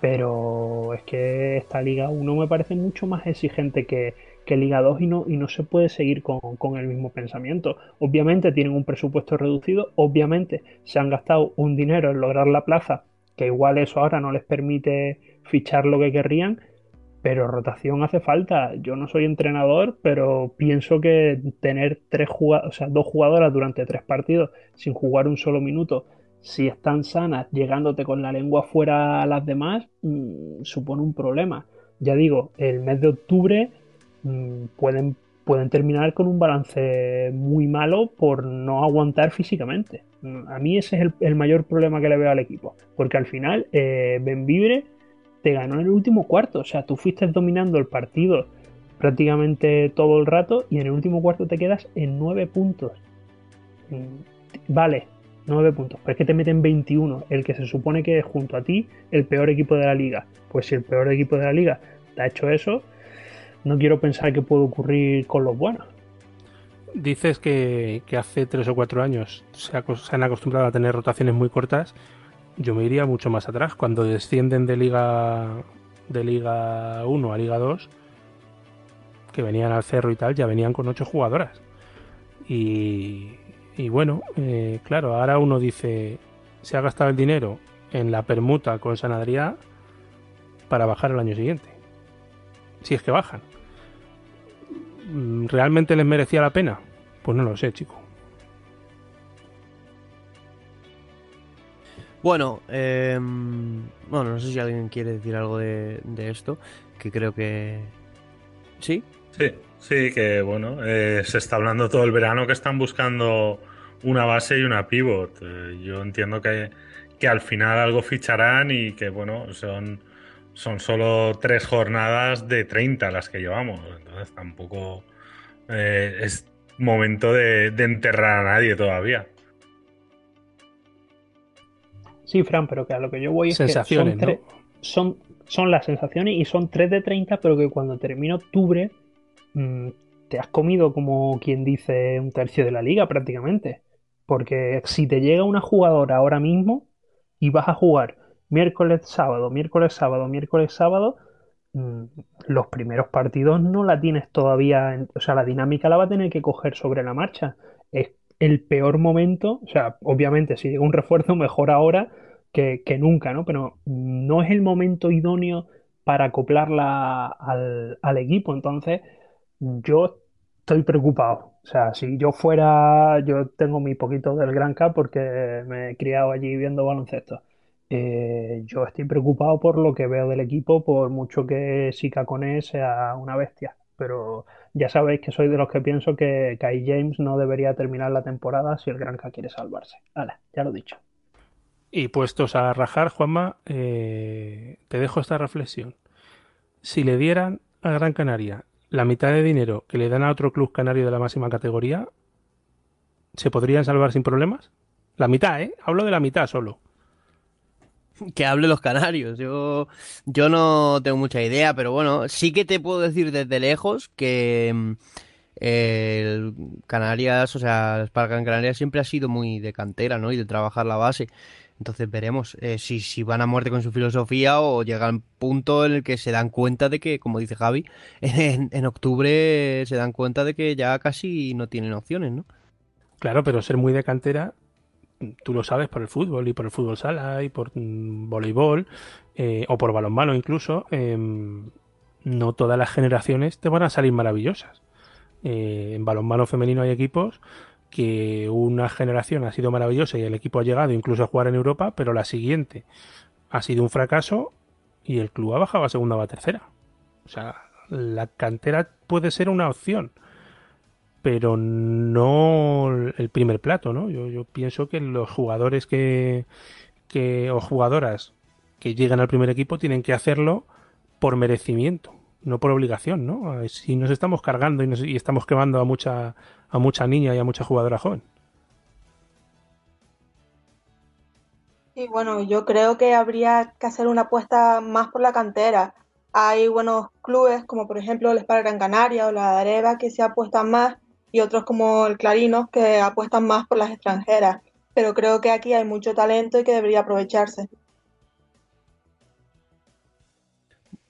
Pero es que esta Liga 1 me parece mucho más exigente que, que Liga 2 y no, y no se puede seguir con, con, el mismo pensamiento. Obviamente tienen un presupuesto reducido, obviamente se han gastado un dinero en lograr la plaza, que igual eso ahora no les permite fichar lo que querrían, pero rotación hace falta. Yo no soy entrenador, pero pienso que tener tres o sea, dos jugadoras durante tres partidos sin jugar un solo minuto, si están sanas, llegándote con la lengua fuera a las demás, mmm, supone un problema. Ya digo, el mes de octubre mmm, pueden, pueden terminar con un balance muy malo por no aguantar físicamente. A mí ese es el, el mayor problema que le veo al equipo, porque al final eh, Benvibre te ganó en el último cuarto. O sea, tú fuiste dominando el partido prácticamente todo el rato y en el último cuarto te quedas en 9 puntos. Vale, 9 puntos, pero es que te meten 21, el que se supone que es junto a ti el peor equipo de la liga. Pues si el peor equipo de la liga te ha hecho eso, no quiero pensar que puede ocurrir con los buenos. Dices que, hace tres o cuatro años se, han acostumbrado a tener rotaciones muy cortas. Yo me iría mucho más atrás. Cuando descienden de Liga de Liga 1 a Liga 2, que venían al cerro y tal, ya venían con ocho jugadoras. Y, bueno, eh, claro, ahora uno dice, se ha gastado el dinero en la permuta con San Adrià para bajar el año siguiente. Si es que bajan. ¿Realmente les merecía la pena? Pues no lo sé, chico. Bueno, em, bueno, no sé si alguien quiere decir algo de, esto, que creo que... ¿Sí? Sí, sí, que bueno, eh, se está hablando todo el verano que están buscando una base y una pivot. Eh, yo entiendo que, que al final algo ficharán y que bueno, son son solo tres jornadas de 30 las que llevamos. Entonces tampoco eh, es momento de, enterrar a nadie todavía. Sí, Fran, pero que a lo que yo voy es que son, son, las sensaciones y son 3 de 30, pero que cuando termina octubre mm, te has comido, como quien dice, un tercio de la liga prácticamente. Porque si te llega una jugadora ahora mismo y vas a jugar miércoles, sábado, miércoles, sábado, miércoles, sábado, mm, los primeros partidos no la tienes todavía, o sea, la dinámica la va a tener que coger sobre la marcha. Es el peor momento, o sea, obviamente si llega un refuerzo mejor ahora que, nunca, ¿no? Pero no es el momento idóneo para acoplarla al, al equipo, entonces yo estoy preocupado. O sea, si yo fuera, yo tengo mi poquito del Gran Cup porque me he criado allí viendo baloncesto. Eh, yo estoy preocupado por lo que veo del equipo, por mucho que Sika Kone sea una bestia. Pero ya sabéis que soy de los que pienso que Kai James no debería terminar la temporada si el Granca quiere salvarse. Vale, ya lo he dicho. Y puestos a rajar, Juanma, eh, te dejo esta reflexión. Si le dieran a Gran Canaria la mitad de dinero que le dan a otro club canario de la máxima categoría, ¿se podrían salvar sin problemas? La mitad, ¿eh? Hablo de la mitad solo que hable los canarios. Yo, yo no tengo mucha idea, pero bueno, sí que te puedo decir desde lejos que mm, el Canarias, o sea, Spark Canarias siempre ha sido muy de cantera, ¿no? Y de trabajar la base. Entonces veremos eh, si, si van a muerte con su filosofía o llega al punto en el que se dan cuenta de que, como dice Javi, en, en octubre se dan cuenta de que ya casi no tienen opciones, ¿no? Claro, pero ser muy de cantera tú lo sabes por el fútbol y por el fútbol sala y por mm, voleibol eh, o por balonmano incluso, em, no todas las generaciones te van a salir maravillosas. Eh, en balonmano femenino hay equipos que una generación ha sido maravillosa y el equipo ha llegado incluso a jugar en Europa, pero la siguiente ha sido un fracaso y el club ha bajado a segunda o a tercera. O sea, la cantera puede ser una opción pero no el primer plato, ¿no? Yo, yo pienso que los jugadores que, que, o jugadoras que llegan al primer equipo tienen que hacerlo por merecimiento, no por obligación, ¿no? Si nos estamos cargando y, nos, y estamos quemando a mucha, a mucha niña y a mucha jugadora joven. Y bueno, yo creo que habría que hacer una apuesta más por la cantera. Hay buenos clubes como por ejemplo el Espada Gran Canaria o la Areva que se apuestan más y otros como el Clarinos que apuestan más por las extranjeras. Pero creo que aquí hay mucho talento y que debería aprovecharse.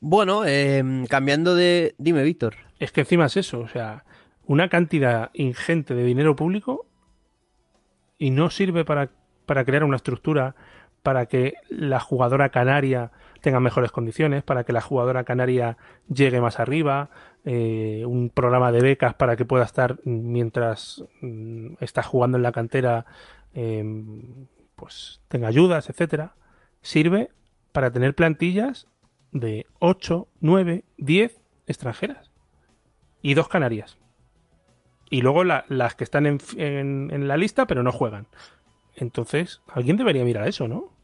Bueno, em, cambiando de... Dime, Víctor. Es que encima es eso, o sea, una cantidad ingente de dinero público y no sirve para, para crear una estructura para que la jugadora canaria tenga mejores condiciones, para que la jugadora canaria llegue más arriba, eh, un programa de becas para que pueda estar mientras mm, está jugando en la cantera, em, pues tenga ayudas, etcétera, sirve para tener plantillas de 8, 9, 10 extranjeras y dos canarias. Y luego las que están en, en la lista pero no juegan. Entonces, alguien debería mirar eso, ¿no?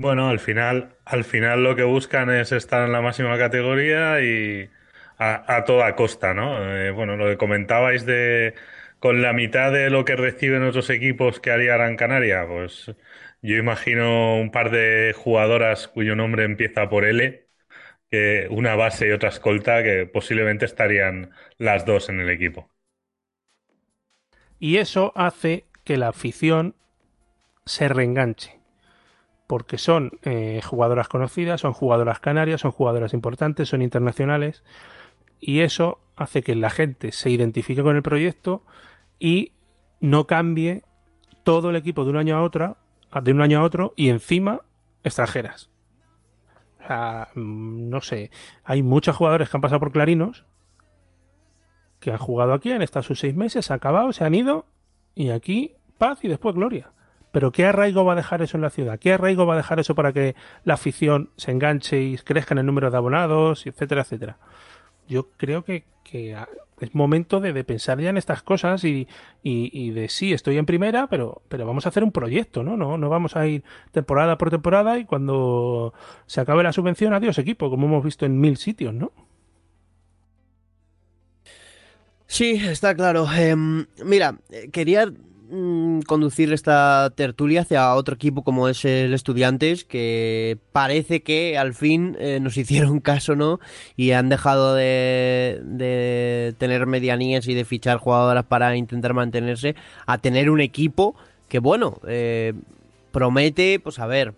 Bueno, al final, al final lo que buscan es estar en la máxima categoría y a, toda costa, ¿no? Eh, bueno, lo que comentabais de con la mitad de lo que reciben otros equipos que haría Gran Canaria, pues yo imagino un par de jugadoras cuyo nombre empieza por L, que una base y otra escolta que posiblemente estarían las dos en el equipo. Y eso hace que la afición se reenganche. Porque son eh, jugadoras conocidas, son jugadoras canarias, son jugadoras importantes, son internacionales. Y eso hace que la gente se identifique con el proyecto y no cambie todo el equipo de un año a otro, de un año a otro, y encima extranjeras. O sea, mm, no sé, hay muchos jugadores que han pasado por Clarinos, que han jugado aquí, han estado sus seis meses, se han acabado, se han ido, y aquí paz y después gloria. Pero ¿qué arraigo va a dejar eso en la ciudad? ¿Qué arraigo va a dejar eso para que la afición se enganche y crezca en el número de abonados, etcétera, etcétera? Yo creo que, es momento de, pensar ya en estas cosas y, de sí, estoy en primera, pero, pero vamos a hacer un proyecto, ¿no? ¿no? No vamos a ir temporada por temporada y cuando se acabe la subvención, adiós equipo, como hemos visto en mil sitios, ¿no? Sí, está claro. Em, mira, eh, quería Mm, conducir esta tertulia hacia otro equipo como es el Estudiantes, que parece que al fin eh, nos hicieron caso, ¿no? Y han dejado de, de, tener medianías y de fichar jugadoras para intentar mantenerse, a tener un equipo que, bueno, eh, promete, pues a ver,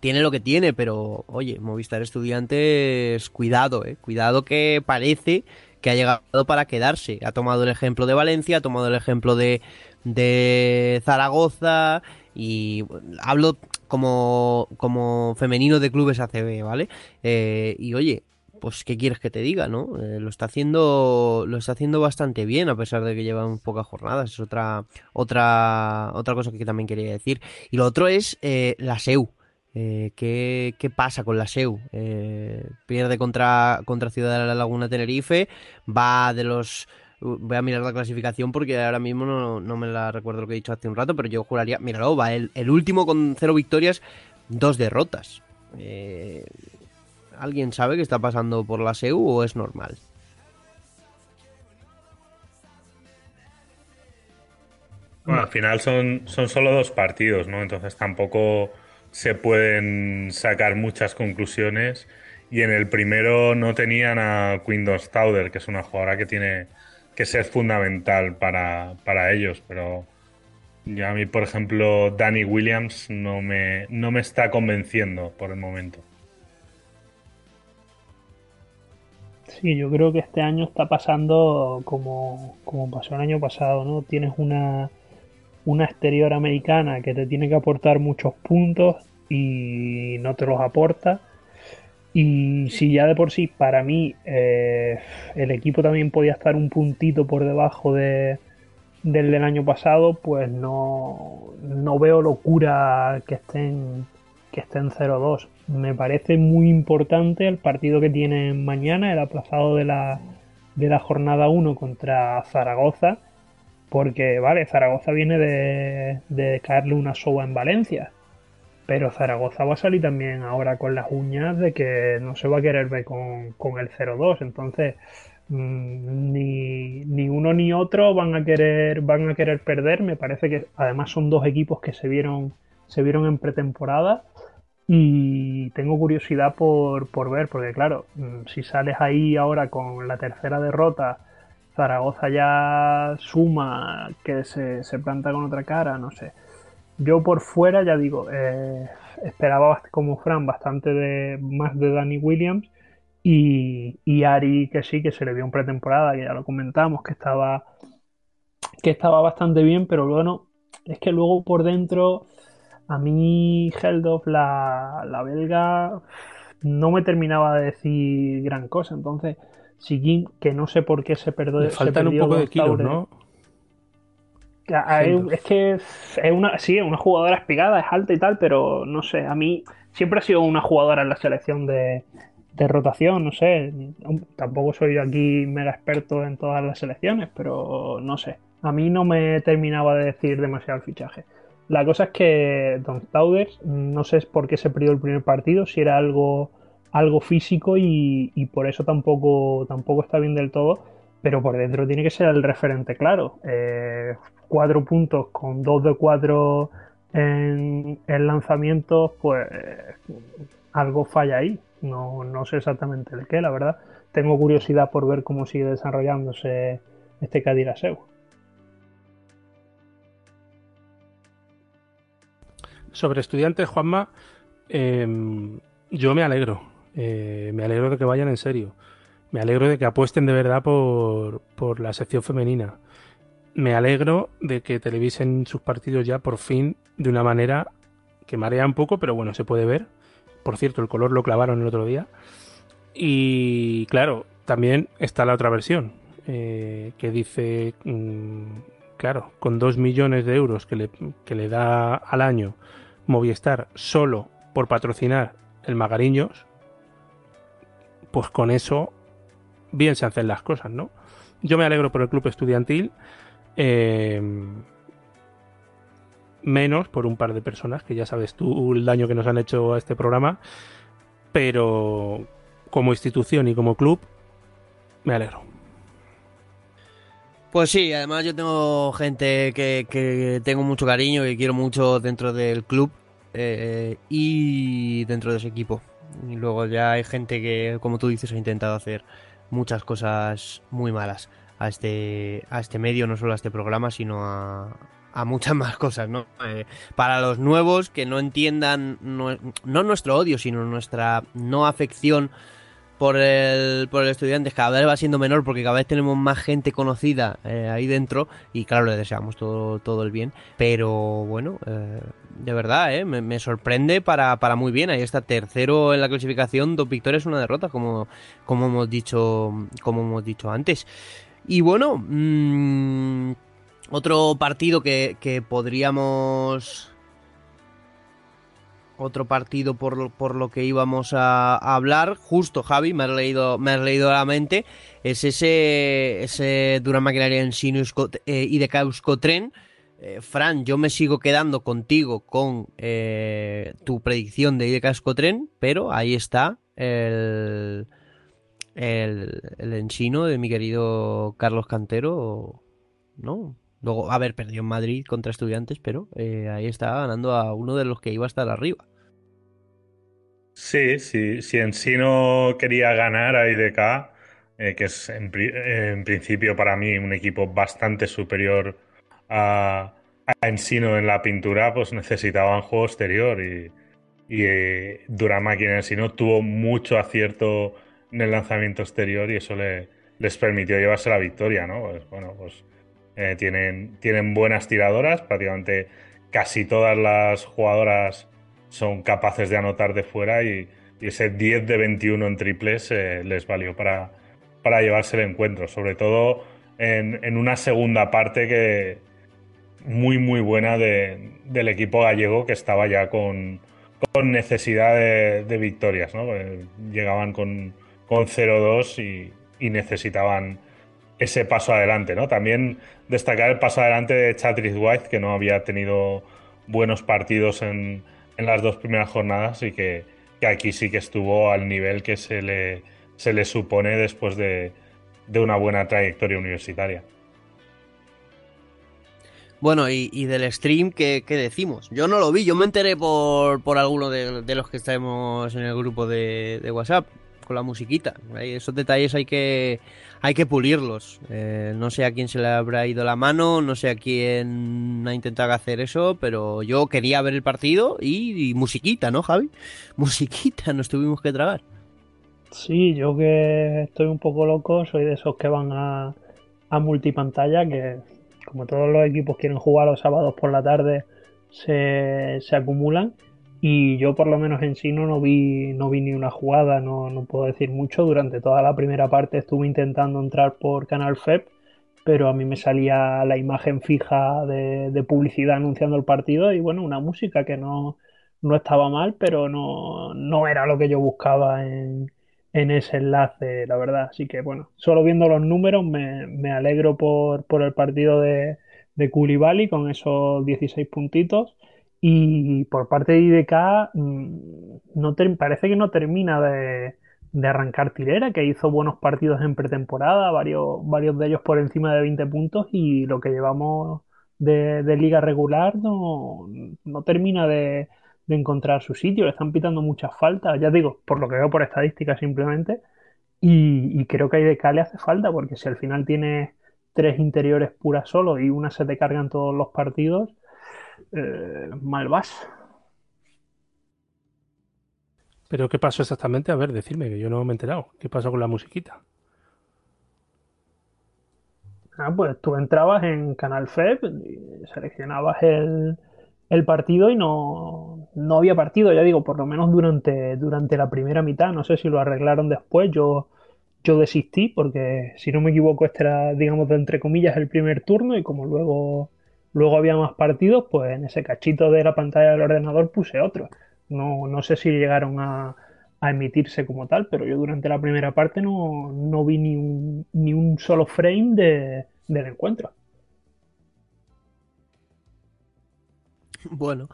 tiene lo que tiene, pero oye, Movistar Estudiantes, cuidado, eh, cuidado que parece que ha llegado para quedarse. Ha tomado el ejemplo de Valencia, ha tomado el ejemplo de de Zaragoza y hablo como, como femenino de clubes ACB, ¿vale? Eh, y oye, pues qué quieres que te diga, ¿no? Eh, lo está haciendo lo está haciendo bastante bien a pesar de que llevan pocas jornadas, es otra otra otra cosa que también quería decir. Y lo otro es eh, la SEU. ¿qué, ¿qué, pasa con la SEU? pierde contra, contra Ciudad de la Laguna Tenerife, va de los Voy a mirar la clasificación porque ahora mismo no, me la recuerdo lo que he dicho hace un rato, pero yo juraría, míralo, va el, último con cero victorias, dos derrotas. Eh, ¿Alguien sabe qué está pasando por la SEU o es normal? Bueno, al final son, son solo dos partidos, ¿no? Entonces tampoco se pueden sacar muchas conclusiones. Y en el primero no tenían a Quindon Stauder, que es una jugadora que tiene que ser fundamental para, para ellos, pero ya a mí, por ejemplo, Danny Williams no me, no me está convenciendo por el momento. Sí, yo creo que este año está pasando como, como pasó el año pasado, ¿no? Tienes una, una exterior americana que te tiene que aportar muchos puntos y no te los aporta y si ya de por sí, para mí, eh, el equipo también podía estar un puntito por debajo de, del del año pasado, pues no, no veo locura que estén, que estén 0-2. Me parece muy importante el partido que tienen mañana, el aplazado de la, de la jornada 1 contra Zaragoza, porque, vale, Zaragoza viene de, de caerle una soba en Valencia pero Zaragoza va a salir también ahora con las uñas de que no se va a querer ver con, el 0-2. Entonces, mm, ni, uno ni otro van a querer van a querer perder. Me parece que además son dos equipos que se vieron, se vieron en pretemporada. Y tengo curiosidad por, por ver, porque claro, mm, si sales ahí ahora con la tercera derrota, Zaragoza ya suma que se, se planta con otra cara, no sé yo por fuera, ya digo, eh, esperaba como Fran bastante de, más de Danny Williams y, y, Ari que sí, que se le vio en pretemporada, que ya lo comentamos, que estaba, que estaba bastante bien, pero bueno, es que luego por dentro a mí Heldorf, la, la belga, no me terminaba de decir gran cosa, entonces Sigin, que no sé por qué se perdió. Le faltan un poco de kilos, ¿no? Es que es una, sí, una jugadora espigada, es alta y tal, pero no sé, a mí siempre ha sido una jugadora en la selección de, rotación, no sé, tampoco soy aquí mega experto en todas las selecciones, pero no sé, a mí no me terminaba de decir demasiado el fichaje. La cosa es que Don Stauder, no sé por qué se perdió el primer partido, si era algo, algo físico y, y por eso tampoco, tampoco está bien del todo, pero por dentro tiene que ser el referente claro. Eh, cuatro puntos con dos de cuatro en, lanzamientos, pues algo falla ahí. No, no sé exactamente el qué, la verdad. Tengo curiosidad por ver cómo sigue desarrollándose este Cádiz Sobre estudiantes, Juanma, em, yo me alegro. Eh, me alegro de que vayan en serio. Me alegro de que apuesten de verdad por, por la sección femenina. Me alegro de que televisen sus partidos ya por fin de una manera que marea un poco, pero bueno, se puede ver. Por cierto, el color lo clavaron el otro día. Y claro, también está la otra versión, eh, que dice, mm, claro, con dos millones de euros que le, que le da al año Movistar solo por patrocinar el Magariños, pues con eso bien se hacen las cosas, ¿no? Yo me alegro por el club estudiantil, eh, menos por un par de personas, que ya sabes tú el daño que nos han hecho a este programa, pero como institución y como club, me alegro. Pues sí, además yo tengo gente que, tengo mucho cariño, que quiero mucho dentro del club eh, y dentro de ese equipo. Y luego ya hay gente que, como tú dices, ha intentado hacer muchas cosas muy malas a este, a este medio, no solo a este programa, sino a, a muchas más cosas, ¿no? Eh, para los nuevos que no entiendan no, no nuestro odio, sino nuestra no afección por el, por el estudiante cada vez va siendo menor porque cada vez tenemos más gente conocida eh, ahí dentro y claro, le deseamos todo, todo el bien. Pero bueno, eh, de verdad, eh, me, sorprende para, para, muy bien. Ahí está tercero en la clasificación, dos victorias, una derrota, como, como, hemos, dicho, como hemos dicho antes. Y bueno, mmm, otro partido que, que podríamos otro partido por lo, por lo que íbamos a, hablar. Justo, Javi, me has leído, me has leído la mente. Es ese, ese Dura Maquinaria en Sino eh, y de Euskotren. Eh, Fran, yo me sigo quedando contigo con eh, tu predicción de IDK Euskotren, pero ahí está el, el, el ensino de mi querido Carlos Cantero, ¿no? Luego, a ver, perdió en Madrid contra estudiantes, pero eh, ahí está ganando a uno de los que iba a estar arriba. Sí, sí, si en sí no quería ganar a IDK, eh, que es en, principio para mí un equipo bastante superior a, Ensino en la pintura, pues necesitaban juego exterior y, y eh, Duramaki en Ensino tuvo mucho acierto en el lanzamiento exterior y eso le, les permitió llevarse la victoria, ¿no? Pues bueno, pues eh, tienen, tienen buenas tiradoras, prácticamente casi todas las jugadoras son capaces de anotar de fuera y, ese 10 de 21 en triples eh, les valió para, para llevarse el encuentro, sobre todo en, una segunda parte que muy muy buena del equipo gallego que estaba ya con, con necesidad de, victorias, ¿no? Eh, llegaban con, con 0-2 y, y necesitaban ese paso adelante, ¿no? También destacar el paso adelante de Chatrice White, que no había tenido buenos partidos en, las dos primeras jornadas y que, aquí sí que estuvo al nivel que se le, se le supone después de, una buena trayectoria universitaria. Bueno, y, del stream, ¿qué, decimos? Yo no lo vi, yo me enteré por, por alguno de, los que estamos en el grupo de, de WhatsApp con la musiquita. Esos detalles hay que, hay que pulirlos. Eh, no sé a quién se le habrá ido la mano, no sé a quién ha intentado hacer eso, pero yo quería ver el partido y, musiquita, ¿no, Javi? Musiquita, nos tuvimos que tragar. Sí, yo que estoy un poco loco, soy de esos que van a, a multipantalla, que como todos los equipos quieren jugar los sábados por la tarde, se, se acumulan y yo por lo menos en sí no, vi, no vi ni una jugada, no, no puedo decir mucho. Durante toda la primera parte estuve intentando entrar por Canal FEP, pero a mí me salía la imagen fija de, publicidad anunciando el partido y bueno, una música que no, no estaba mal, pero no, no era lo que yo buscaba en, en ese enlace, la verdad. Así que bueno, solo viendo los números me, me alegro por, por el partido de, de Koulibaly con esos 16 puntitos y por parte de IDK, mm, no parece que no termina de, arrancar tirera, que hizo buenos partidos en pretemporada, varios, varios de ellos por encima de 20 puntos, y lo que llevamos de, liga regular no, no termina de, encontrar su sitio, le están pitando muchas faltas, ya digo, por lo que veo por estadísticas simplemente, y, creo que ahí de Cale hace falta, porque si al final tiene tres interiores puras solo y una se te carga en todos los partidos, eh, mal vas. ¿Pero qué pasó exactamente? A ver, decirme, que yo no me he enterado. ¿Qué pasó con la musiquita? Ah, pues tú entrabas en Canal FEB, y seleccionabas el, el partido y no, no había partido, ya digo, por lo menos durante, durante la primera mitad. No sé si lo arreglaron después. Yo, yo desistí porque, si no me equivoco, este era, digamos, de entre comillas, el primer turno y como luego, luego había más partidos, pues en ese cachito de la pantalla del ordenador puse otro. No, no sé si llegaron a, a emitirse como tal, pero yo durante la primera parte no, no vi ni un, ni un solo frame de, del encuentro. Bueno,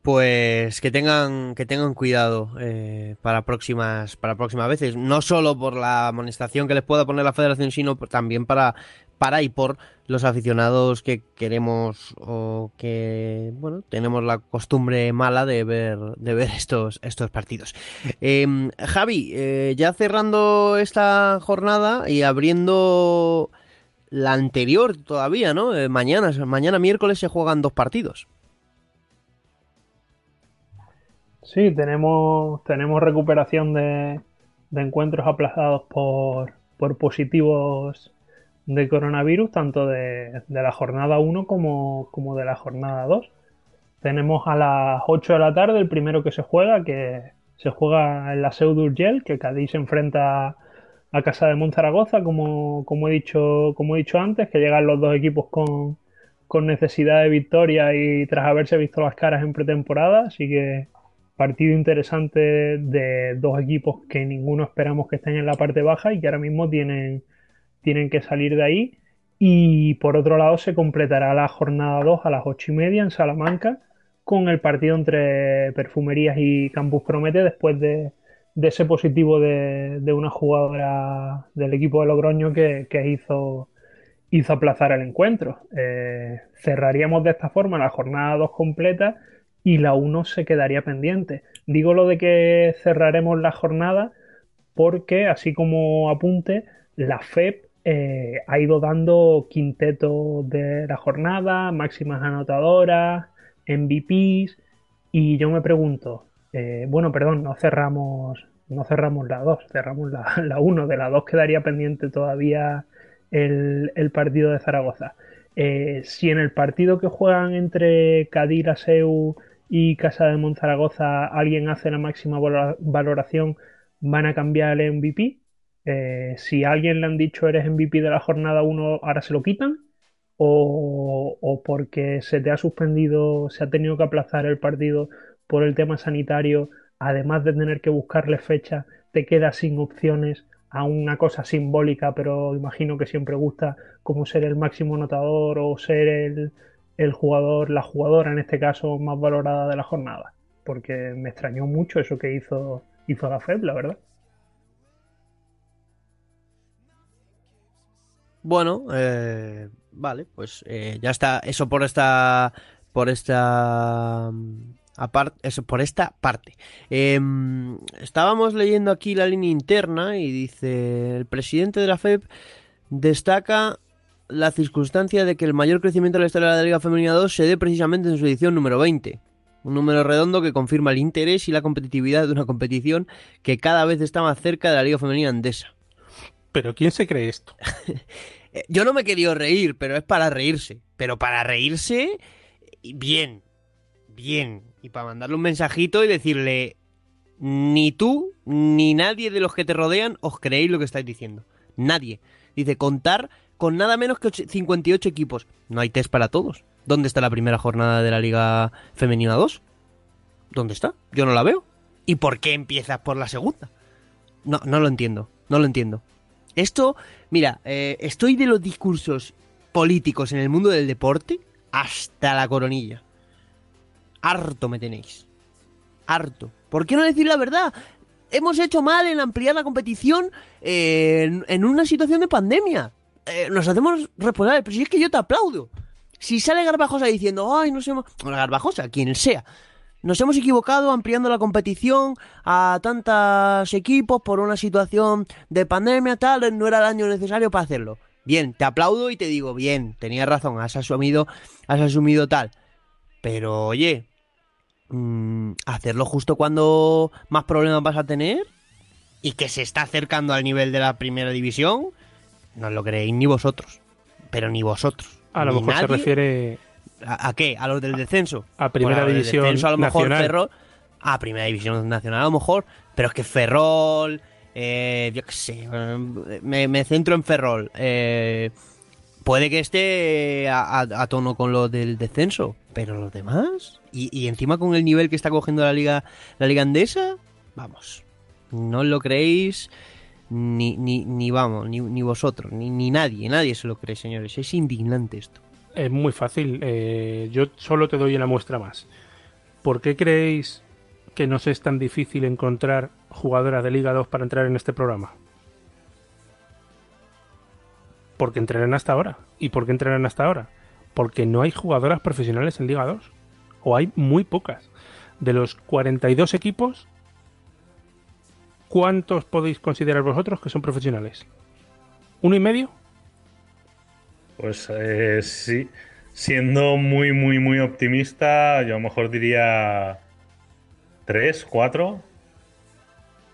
pues que tengan que tengan cuidado eh, para próximas para próximas veces, no solo por la amonestación que les pueda poner la Federación, sino también para para y por los aficionados que queremos o que bueno tenemos la costumbre mala de ver de ver estos estos partidos. Em, Javi, eh, ya cerrando esta jornada y abriendo la anterior todavía, ¿no? Eh, mañana mañana miércoles se juegan dos partidos. Sí, tenemos, tenemos recuperación de, de encuentros aplazados por, por positivos de coronavirus, tanto de, la jornada 1 como, como, de la jornada 2. Tenemos a las 8 de la tarde el primero que se juega, que se juega en la Seu que Cádiz se enfrenta a Casa de Monzaragoza, como, como, he dicho, como he dicho antes, que llegan los dos equipos con, con necesidad de victoria y tras haberse visto las caras en pretemporada, así que partido interesante de dos equipos que ninguno esperamos que estén en la parte baja y que ahora mismo tienen tienen que salir de ahí. Y por otro lado se completará la jornada 2 a las 8 y media en Salamanca con el partido entre Perfumerías y Campus Promete después de, ese positivo de, una jugadora del equipo de Logroño que, hizo, hizo aplazar el encuentro. Eh, cerraríamos de esta forma la jornada 2 completa y la 1 se quedaría pendiente. Digo lo de que cerraremos la jornada porque, así como apunte, la FEP eh, ha ido dando quinteto de la jornada, máximas anotadoras, MVPs, y yo me pregunto, eh, bueno, perdón, no cerramos, no cerramos la 2, cerramos la 1, de la 2 quedaría pendiente todavía el, partido de Zaragoza. Eh, si en el partido que juegan entre Cadira, Aseu y Casa de Monzaragoza alguien hace la máxima valoración, van a cambiar el MVP, eh, si a alguien le han dicho eres MVP de la jornada 1, ahora se lo quitan. O, porque se te ha suspendido, se ha tenido que aplazar el partido por el tema sanitario, además de tener que buscarle fecha, te quedas sin opciones a una cosa simbólica, pero imagino que siempre gusta como ser el máximo anotador o ser el, el jugador, la jugadora en este caso más valorada de la jornada. Porque me extrañó mucho eso que hizo, hizo la FEB, la verdad. Bueno, eh, vale, pues eh, ya está. Eso por esta. Por esta. Mm, eso, por esta parte. Em, estábamos leyendo aquí la línea interna y dice: el presidente de la FEP destaca la circunstancia de que el mayor crecimiento de la historia de la Liga Femenina 2 se dé precisamente en su edición número 20. Un número redondo que confirma el interés y la competitividad de una competición que cada vez está más cerca de la Liga Femenina Andesa. ¿Pero quién se cree esto? Eh, yo no me he querido reír, pero es para reírse. Pero para reírse, bien. Bien. Y para mandarle un mensajito y decirle, ni tú ni nadie de los que te rodean os creéis lo que estáis diciendo. Nadie. Dice, contar con nada menos que 58 equipos. No hay test para todos. ¿Dónde está la primera jornada de la Liga Femenina 2? ¿Dónde está? Yo no la veo. ¿Y por qué empiezas por la segunda? No, no lo entiendo. No lo entiendo. Esto, mira, eh, estoy de los discursos políticos en el mundo del deporte hasta la coronilla. Harto me tenéis. Harto. ¿Por qué no decir la verdad? Hemos hecho mal en ampliar la competición eh, en, una situación de pandemia. Eh, nos hacemos responsables, pero si es que yo te aplaudo. Si sale Garbajosa diciendo, ay, no sé, la Garbajosa, quien sea, nos hemos equivocado ampliando la competición a tantos equipos por una situación de pandemia, tal, no era el año necesario para hacerlo. Bien, te aplaudo y te digo, bien, tenías razón, has asumido, has asumido tal. Pero oye, mm, hacerlo justo cuando más problemas vas a tener y que se está acercando al nivel de la primera división, no lo creéis ni vosotros. Pero ni vosotros. A lo mejor se refiere ¿A, a qué? ¿A los del descenso? a Primera Bueno, División descenso, a lo mejor Nacional. Ferrol. A Primera División Nacional, a lo mejor. Pero es que Ferrol. eh, yo qué sé. eh, Me, me centro en Ferrol. eh, puede que esté a, tono con lo del descenso. Pero los demás. Y, y encima con el nivel que está cogiendo la liga, la liga andesa. Vamos. No lo creéis. Ni, ni, ni vamos, ni, ni vosotros, ni, ni nadie, nadie se lo cree, señores. Es indignante esto. Es muy fácil. eh, yo solo te doy una muestra más. ¿Por qué creéis que nos es tan difícil encontrar jugadoras de Liga 2 para entrar en este programa? Porque entrenan hasta ahora. ¿Y por qué entrenan hasta ahora? Porque no hay jugadoras profesionales en Liga 2. O hay muy pocas. De los 42 equipos, ¿cuántos podéis considerar vosotros que son profesionales? ¿Uno y medio? Pues eh, sí, siendo muy, muy, muy optimista, yo a lo mejor diría tres, cuatro.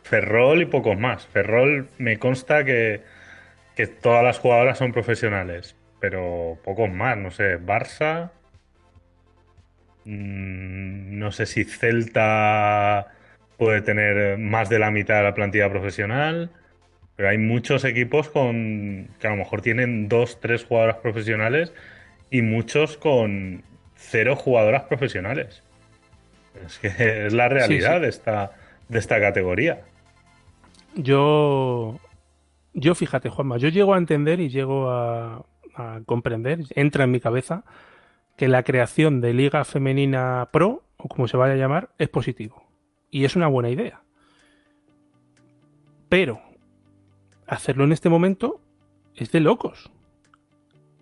Ferrol y pocos más. Ferrol me consta que, que todas las jugadoras son profesionales, pero pocos más, no sé, Barça, mm, no sé si Celta puede tener más de la mitad de la plantilla profesional. Pero hay muchos equipos con que a lo mejor tienen dos, tres jugadoras profesionales y muchos con cero jugadoras profesionales. Es que es la realidad sí. De, esta, de esta categoría. Yo, yo fíjate, Juanma, yo llego a entender y llego a, a comprender, entra en mi cabeza, que la creación de Liga Femenina Pro, o como se vaya a llamar, es positivo. Y es una buena idea. Pero hacerlo en este momento es de locos.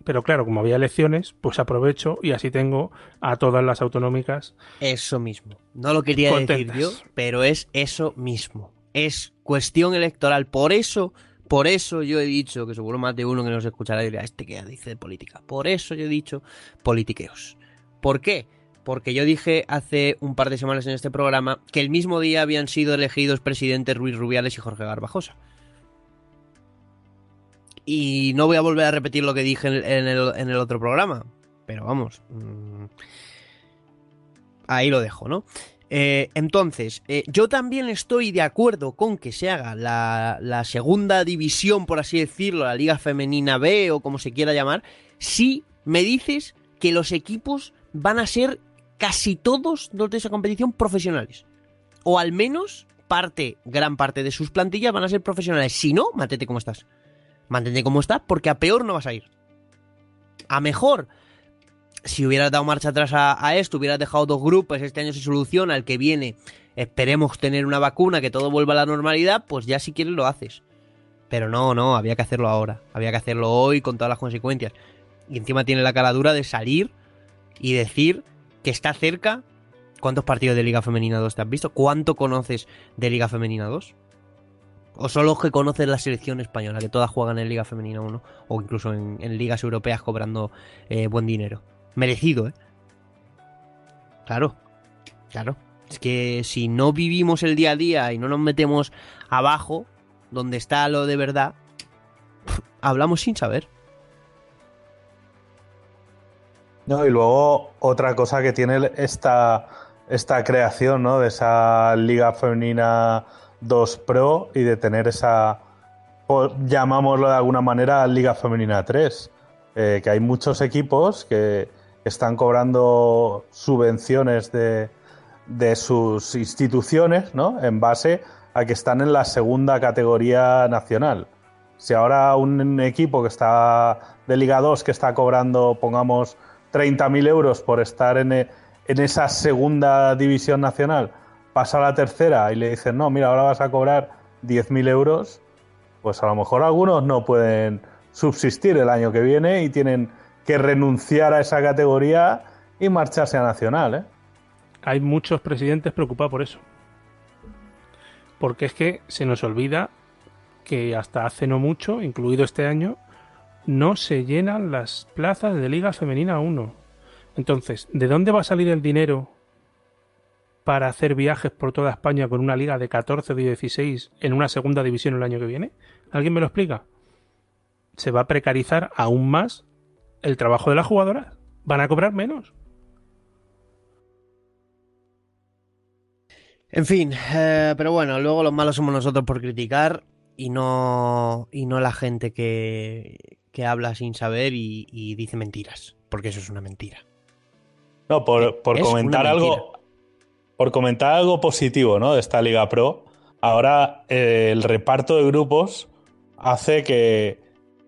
Pero claro, como había elecciones, pues aprovecho y así tengo a todas las autonómicas. Eso mismo. No lo quería Contentas. decir yo, pero es eso mismo. Es cuestión electoral. Por eso, por eso yo he dicho, que seguro más de uno que nos escuchará dirá, este que dice de política. Por eso yo he dicho politiqueos. ¿Por qué? Porque yo dije hace un par de semanas en este programa que el mismo día habían sido elegidos presidentes Ruiz Rubiales y Jorge Garbajosa. Y no voy a volver a repetir lo que dije en el, otro programa. Pero vamos. mm, ahí lo dejo, ¿no? Eh, entonces, eh, yo también estoy de acuerdo con que se haga la, segunda división, por así decirlo, la Liga Femenina B o como se quiera llamar, si me dices que los equipos van a ser casi todos los de esa competición profesionales. O al menos parte, gran parte de sus plantillas van a ser profesionales. Si no, mantente como estás. Mantente como estás porque a peor no vas a ir. A mejor si hubieras dado marcha atrás a, a, esto, hubieras dejado dos grupos, este año se soluciona, el que viene esperemos tener una vacuna, que todo vuelva a la normalidad, pues ya si quieres lo haces. Pero no, no, había que hacerlo ahora, había que hacerlo hoy con todas las consecuencias. Y encima tiene la caladura de salir y decir que está cerca. ¿Cuántos partidos de Liga Femenina 2 te has visto? ¿Cuánto conoces de Liga Femenina 2? ¿O solo que conoces la selección española, que todas juegan en Liga Femenina 1? O incluso en, en ligas europeas cobrando eh, buen dinero merecido, ¿eh? Claro, claro. Es que si no vivimos el día a día y no nos metemos abajo, donde está lo de verdad, hablamos sin saber. No, y luego otra cosa que tiene esta, esta creación, ¿no? De esa Liga Femenina 2 Pro y de tener esa, llamámoslo de alguna manera, Liga Femenina 3. Eh, que hay muchos equipos que, están cobrando subvenciones de, de, sus instituciones, ¿no? En base a que están en la segunda categoría nacional. Si ahora un equipo que está de Liga 2 que está cobrando, pongamos, 30.000 euros por estar en, en, esa segunda división nacional, pasa la tercera y le dicen, no, mira, ahora vas a cobrar 10.000 euros, pues a lo mejor algunos no pueden subsistir el año que viene y tienen que renunciar a esa categoría y marcharse a Nacional, ¿eh? hay muchos presidentes preocupados por eso. Porque es que se nos olvida que hasta hace no mucho, incluido este año, no se llenan las plazas de Liga Femenina 1. Entonces, ¿de dónde va a salir el dinero para hacer viajes por toda España con una liga de 14 o 16 en una segunda división el año que viene? ¿Alguien me lo explica? Se va a precarizar aún más el trabajo de las jugadoras. Van a cobrar menos. En fin, eh, pero bueno, luego los malos somos nosotros por criticar y no, y no la gente que, que habla sin saber y, y dice mentiras, porque eso es una mentira. No, por, por comentar algo. Por comentar algo positivo, ¿no? De esta Liga Pro. Ahora eh, el reparto de grupos hace que,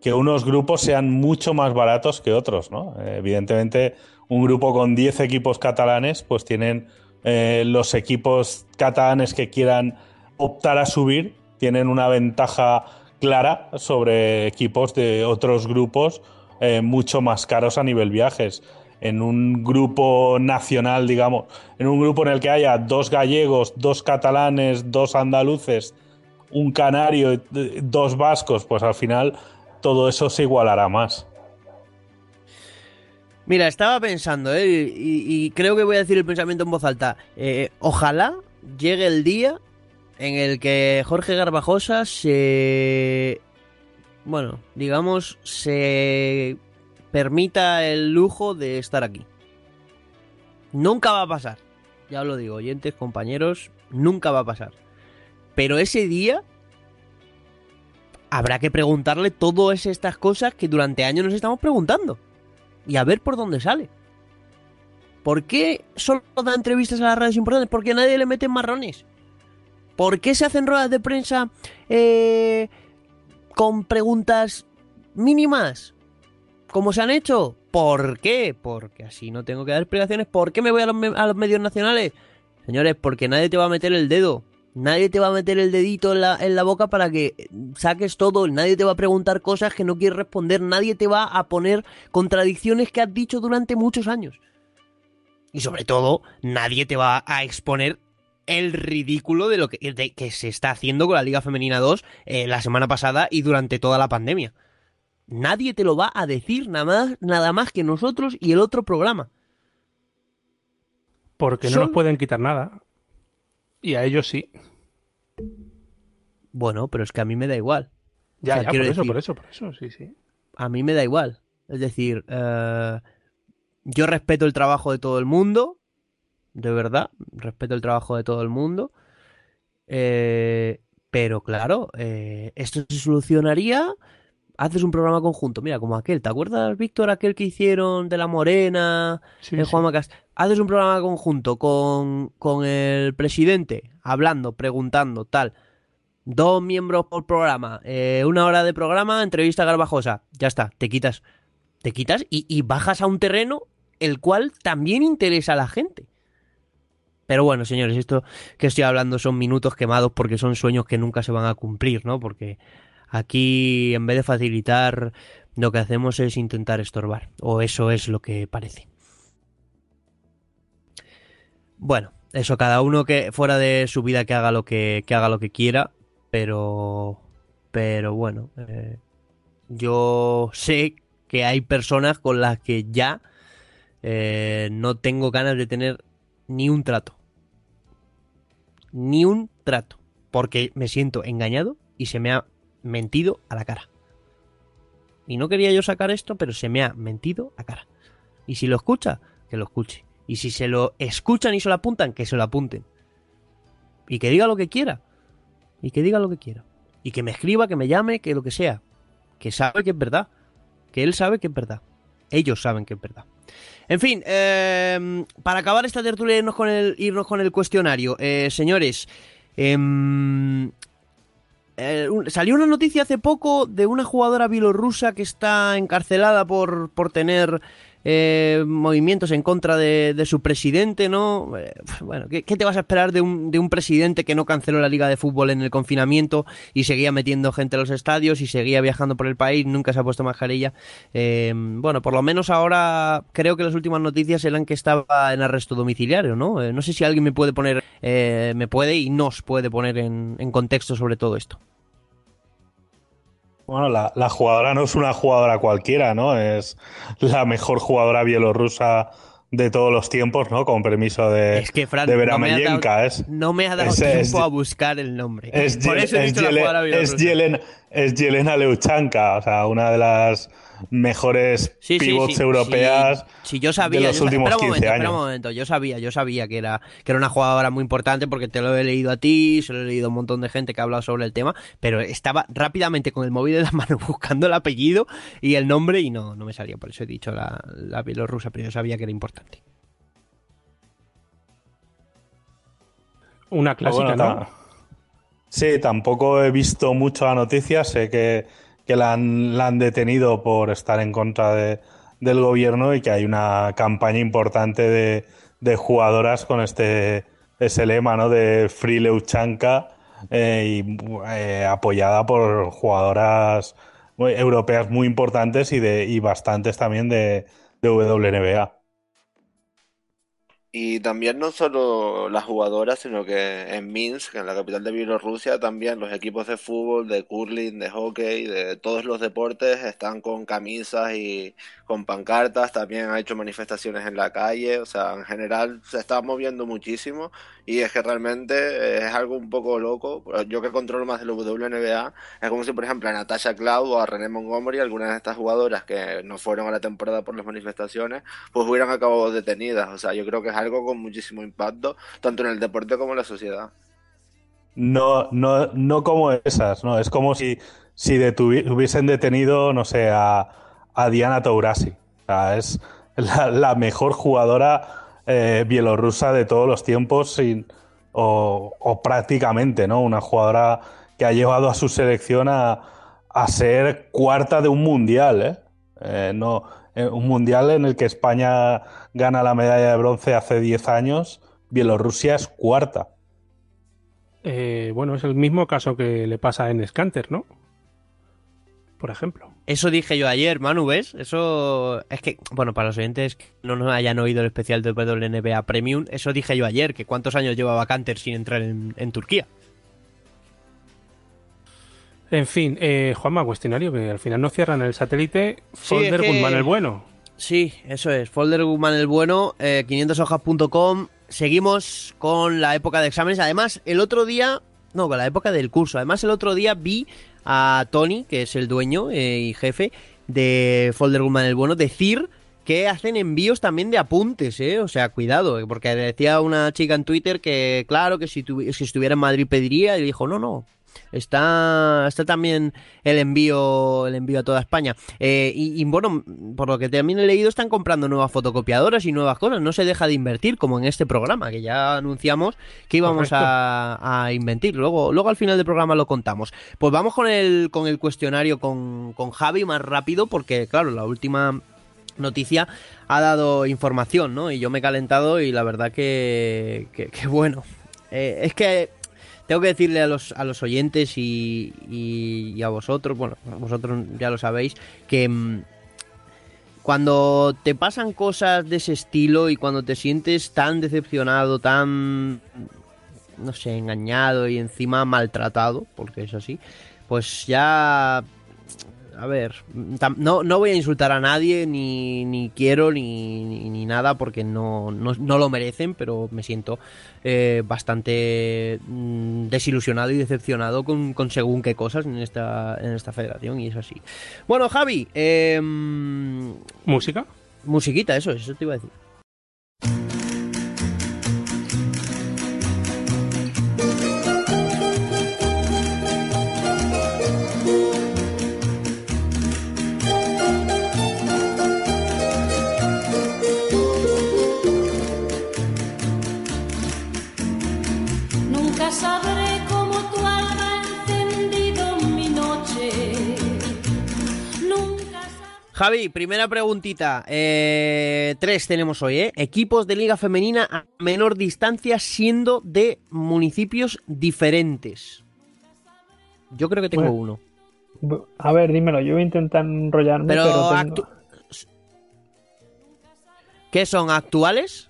que unos grupos sean mucho más baratos que otros, ¿no? Eh, evidentemente, un grupo con 10 equipos catalanes, pues tienen eh, los equipos catalanes que quieran optar a subir, tienen una ventaja clara sobre equipos de otros grupos mucho más caros a nivel viajes. En un grupo nacional, digamos, en un grupo en el que haya dos gallegos, dos catalanes, dos andaluces, un canario, y eh, dos vascos, pues al final todo eso se igualará más. Mira, estaba pensando, ¿eh? y, creo que voy a decir el pensamiento en voz alta. Eh, ojalá llegue el día en el que Jorge Garbajosa se... Bueno, digamos, se permita el lujo de estar aquí. Nunca va a pasar. Ya lo digo, oyentes, compañeros, nunca va a pasar. Pero ese día habrá que preguntarle todas estas cosas que durante años nos estamos preguntando. Y a ver por dónde sale. ¿Por qué solo da entrevistas a las radios importantes? Porque nadie le mete marrones. ¿Por qué se hacen ruedas de prensa eh, con preguntas mínimas? ¿Cómo se han hecho? ¿Por qué? Porque así no tengo que dar explicaciones. ¿Por qué me voy a los, medios nacionales? Señores, porque nadie te va a meter el dedo. Nadie te va a meter el dedito en la, boca para que saques todo. Nadie te va a preguntar cosas que no quieres responder. Nadie te va a poner contradicciones que has dicho durante muchos años. Y sobre todo, nadie te va a exponer el ridículo de lo que se está haciendo con la Liga Femenina 2 eh, la semana pasada y durante toda la pandemia. Nadie te lo va a decir nada más, nada más que nosotros y el otro programa. Porque no Son- nos pueden quitar nada. Y a ellos sí. Bueno, pero es que a mí me da igual. Ya, O sea, ya, por eso, decir- por eso, por eso, sí, sí. a mí me da igual. Es decir, eh, yo respeto el trabajo de todo el mundo, de verdad, respeto el trabajo de todo el mundo, eh, pero claro, eh, esto se solucionaría, haces un programa conjunto, mira, como aquel, ¿te acuerdas, Víctor, aquel que hicieron de La Morena, Sí, el sí. Juan Macas? Haces un programa conjunto con, con el presidente, hablando, preguntando, tal. Dos miembros por programa, eh, una hora de programa, entrevista garbajosa. Ya está, te quitas. Te quitas y, y bajas a un terreno el cual también interesa a la gente. Pero bueno, señores, esto que estoy hablando son minutos quemados porque son sueños que nunca se van a cumplir, ¿no? Porque aquí, en vez de facilitar, lo que hacemos es intentar estorbar. O eso es lo que parece. Bueno, eso, cada uno que fuera de su vida que haga lo que, haga lo que quiera, pero. Pero bueno, eh, yo sé que hay personas con las que ya eh, no tengo ganas de tener ni un trato. Ni un trato. Porque me siento engañado y se me ha mentido a la cara. Y no quería yo sacar esto, pero se me ha mentido a cara. Y si lo escucha, que lo escuche. Y si se lo escuchan y se lo apuntan, que se lo apunten. Y que diga lo que quiera. Y que diga lo que quiera. Y que me escriba, que me llame, que lo que sea. Que sabe que es verdad. Que él sabe que es verdad. Ellos saben que es verdad. En fin, eh, para acabar esta tertulia irnos con el, irnos con el cuestionario. Eh, señores, em, eh, salió una noticia hace poco de una jugadora bielorrusa que está encarcelada por, por tener eh, movimientos en contra de, su presidente, ¿no? Eh, bueno, ¿qué, te vas a esperar de un, de un presidente que no canceló la liga de fútbol en el confinamiento y seguía metiendo gente a los estadios y seguía viajando por el país, nunca se ha puesto mascarilla? Eh, bueno, por lo menos ahora creo que las últimas noticias eran que estaba en arresto domiciliario, ¿no? no sé si alguien me puede poner, me puede y nos puede poner en contexto sobre todo esto. Bueno, la, jugadora no es una jugadora cualquiera, ¿no? Es la mejor jugadora bielorrusa de todos los tiempos, ¿no? Con permiso de, es que, de no me, no me ha dado tiempo a buscar el nombre. Es, Por eso es, Yelena, es Yelena Leuchanka, o sea, una de las mejores pivots europeas sí, yo sabía, de los últimos 15 momento, años. Espera un momento, yo sabía, yo sabía que era, que era una jugadora muy importante porque te lo he leído a ti, se lo he leído a un montón de gente que ha hablado sobre el tema, pero estaba rápidamente con el móvil de la mano buscando el apellido y el nombre y no, no me salía, por eso he dicho la, la bielorrusa, pero yo sabía que era importante. Una clásica, ¿no? Sí, tampoco he visto mucho la noticia, sé que que la han, detenido por estar en contra de, del gobierno y que hay una campaña importante de, jugadoras con este ese lema ¿no? de Free Leuchanka eh, y eh, apoyada por jugadoras europeas muy importantes y de y bastantes también de, de WNBA. Y también no solo las jugadoras, sino que en Minsk, en la capital de Bielorrusia, también los equipos de fútbol, de curling, de hockey, de todos los deportes están con camisas y con pancartas. También ha hecho manifestaciones en la calle. O sea, en general se está moviendo muchísimo y es que realmente es algo un poco loco. Yo que controlo más de la WNBA, es como si, por ejemplo, a Natasha Cloud o a René Montgomery, algunas de estas jugadoras que no fueron a la temporada por las manifestaciones, pues hubieran acabado detenidas. O sea, yo creo que es algo con muchísimo impacto, tanto en el deporte como en la sociedad. No, no, no como esas, no. Es como si, si hubiesen detenido, no sé, a, a Diana Taurasi. O sea, es la, mejor jugadora eh, bielorrusa de todos los tiempos o, prácticamente, ¿no? Una jugadora que ha llevado a su selección a, ser cuarta de un mundial, ¿eh? eh no, un mundial en el que España gana la medalla de bronce hace 10 años, Bielorrusia es cuarta. Bueno, es el mismo caso que le pasa en Scanter, ¿no? Por ejemplo. Eso dije yo ayer, Manu, ¿ves? Eso es que, bueno, para los oyentes que no nos hayan oído el especial de WNBA Premium, eso dije yo ayer, que cuántos años llevaba Canter sin entrar en Turquía. En fin, eh, Juanma, cuestionario que al final no cierran el satélite. Folder Guzmán el bueno. Sí, eso es. Folder Guzmán el bueno, 500hojas.com. Eh, Seguimos con la época de exámenes. Además, el otro día, no, con la época del curso. Además, el otro día vi a Tony, que es el dueño eh, y jefe de Folder Guzmán el bueno, decir que hacen envíos también de apuntes, ¿eh? O sea, cuidado, porque decía una chica en Twitter que, claro, que si, si estuviera en Madrid pediría, y dijo, no, no, Está, está también el envío, el envío a toda España. Eh, y, bueno, por lo que también he leído, están comprando nuevas fotocopiadoras y nuevas cosas. No se deja de invertir, como en este programa, que ya anunciamos que íbamos a, a, invertir. Luego, luego al final del programa lo contamos. Pues vamos con el, con el cuestionario con, con Javi más rápido, porque claro, la última noticia ha dado información, ¿no? Y yo me he calentado y la verdad que, que, bueno. Eh, es que tengo que decirle a los, a los oyentes y, a vosotros, bueno, vosotros ya lo sabéis, que mm, cuando te pasan cosas de ese estilo y cuando te sientes tan decepcionado, tan, no sé, engañado y encima maltratado, porque es así, pues ya a ver, no, no voy a insultar a nadie, ni, ni quiero, ni, ni, nada, porque no, no, lo merecen, pero me siento eh, bastante mm, desilusionado y decepcionado con, con, según qué cosas en esta, en esta federación, y es así. Bueno, Javi, eh, ¿música? Musiquita, eso, eso te iba a decir. Javi, primera preguntita. Eh, tres tenemos hoy, ¿eh? Equipos de liga femenina a menor distancia siendo de municipios diferentes. Yo creo que tengo Bueno. uno. A ver, dímelo, yo voy a intentar enrollarme, Pero, pero, tengo- ¿Qué son actuales?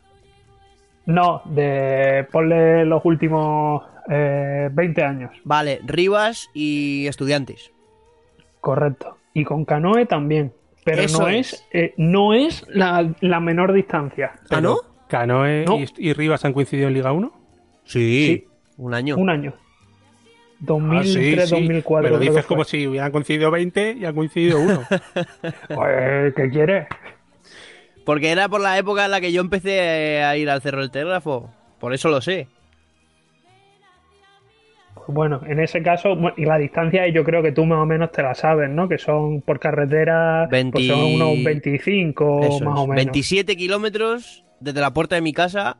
No, de ponle los últimos eh, 20 años. Vale, Rivas y Estudiantes. Correcto. Y con canoe también. Pero Eso no es. es, eh, no es la, la menor distancia. ¿Ah, no? ¿Canoe No. y, y Rivas han coincidido en Liga 1? Sí, un año. Un año. Ah, 2003, 2004. Me lo creo que dices como si hubieran coincidido 20 y han coincidido uno. Pues, ¿qué quieres? Porque era por la época en la que yo empecé a ir al Cerro del Telégrafo. Por eso lo sé. Bueno, en ese caso, y la distancia yo creo que tú más o menos te la sabes, ¿no? Que son por carretera, 20 pues son unos 25 Eso más es. o menos. 27 kilómetros desde la puerta de mi casa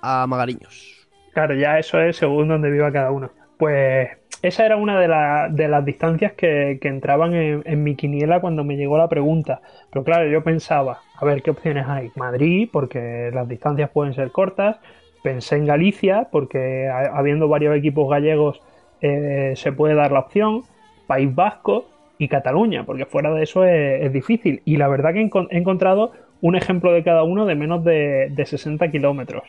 a Magariños. Claro, ya eso es según donde viva cada uno. Pues esa era una de, la- de las distancias que, que entraban en, en mi quiniela cuando me llegó la pregunta. Pero claro, yo pensaba, a ver, ¿qué opciones hay? Madrid, porque las distancias pueden ser cortas. Pensé en Galicia, porque ha- habiendo varios equipos gallegos eh, se puede dar la opción. País Vasco y Cataluña, porque fuera de eso es, difícil. Y la verdad que he encon- he encontrado un ejemplo de cada uno de menos de, de 60 kilómetros.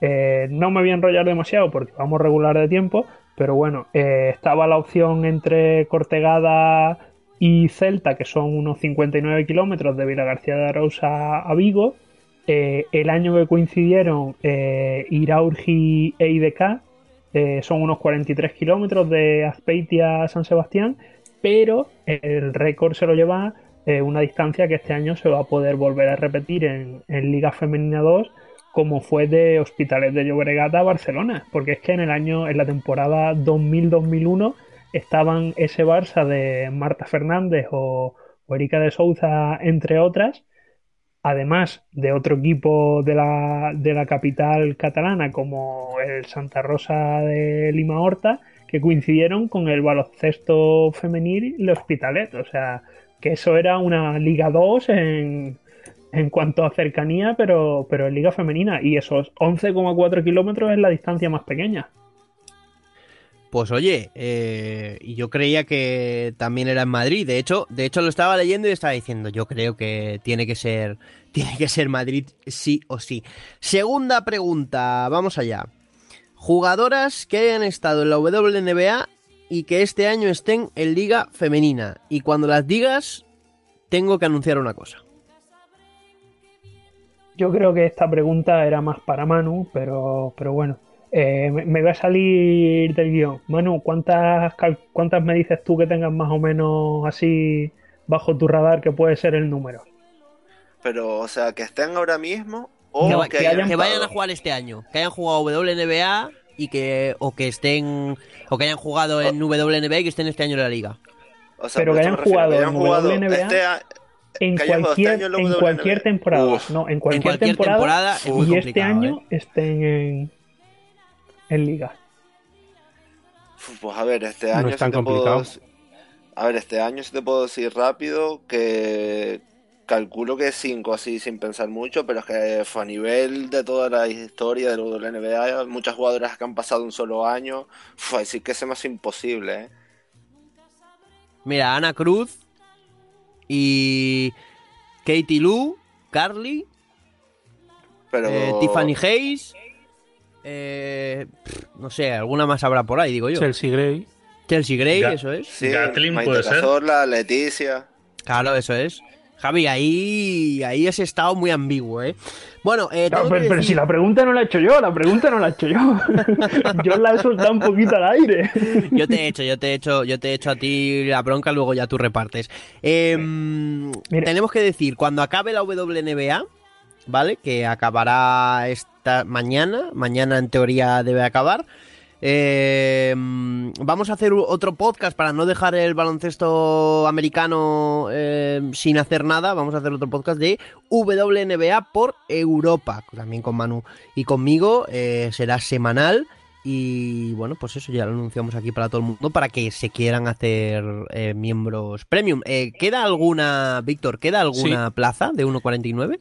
Eh, no me voy a enrollar demasiado porque vamos regular de tiempo, pero bueno, eh, estaba la opción entre Cortegada y Celta, que son unos 59 kilómetros de Vila García de Arousa a Vigo. El año que coincidieron Iraurgi e IDK eh, son unos 43 kilómetros de Azpeitia a San Sebastián, pero el récord se lo lleva eh, una distancia que este año se va a poder volver a repetir en, Liga Femenina 2 como fue de Hospitalet de Llobregat a Barcelona, porque es que en el año, en la temporada 2000-2001 estaban ese Barça de Marta Fernández o, o Erika de Souza, entre otras, además de otro equipo de la, de la capital catalana como el Santa Rosa de Lima Horta, que coincidieron con el baloncesto femenil y el Hospitalet, o sea, que eso era una Liga 2 en, en cuanto a cercanía, pero, pero en liga femenina. Y esos 11,4 kilómetros es la distancia más pequeña. Pues oye, eh, yo creía que también era en Madrid. De hecho, de hecho lo estaba leyendo y estaba diciendo, yo creo que tiene que ser, tiene que ser Madrid sí o sí. Segunda pregunta, vamos allá. Jugadoras que hayan estado en la WNBA y que este año estén en Liga Femenina. Y cuando las digas, tengo que anunciar una cosa. Yo creo que esta pregunta era más para Manu, pero, pero bueno. Eh, me, va a salir del guion. Manu, ¿cuántas, ¿cuántas me dices tú que tengas más o menos así bajo tu radar que puede ser el número? Pero, o sea, que estén ahora mismo o que, va- que, que hayan que vayan a jugar este año, que hayan jugado WNBA y que o que estén o que hayan jugado en WNBA y que estén este año en la liga. O sea, Pero que hayan jugado que hayan en WNBA este a- En este cualquier, año en cualquier temporada. Uf. No, en cualquier, En cualquier temporada. temporada es muy y este año ¿eh? estén en, en liga. Pues a ver, este No año es tan puedo complicado. dec- A ver, este año sí te puedo decir rápido que calculo que 5 así sin pensar mucho, pero es que fue a nivel de toda la historia de la WNBA, muchas jugadoras que han pasado un solo año, fue decir que se me hace imposible, ¿eh? Mira, Ana Cruz y Katie Lou, Carly, Pero eh, Tiffany Hayes, eh, no sé, alguna más habrá por ahí, digo yo. Chelsea Gray. Chelsea Gray, Ga- eso es. sí, Gatlin Maite puede ser. Cazorla, Leticia. Claro, eso es. Javi, ahí, ahí has estado muy ambiguo, ¿eh? Bueno, eh, No, pero, que pero decir- si la pregunta no la he hecho yo, la pregunta no la he hecho yo. yo la he soltado un poquito al aire. Yo te he hecho, yo te he hecho, yo te he hecho a ti la bronca, luego ya tú repartes. Em, tenemos que decir, cuando acabe la WNBA, ¿vale? Que acabará esta mañana, mañana en teoría debe acabar. em, vamos a hacer otro podcast para no dejar el baloncesto americano em, sin hacer nada. Vamos a hacer otro podcast de WNBA por Europa, también con Manu y conmigo. eh, será semanal Y bueno, pues eso ya lo anunciamos aquí para todo el mundo para que se quieran hacer eh, miembros premium. Eh, ¿Queda alguna, Víctor, queda alguna plaza de 1.49?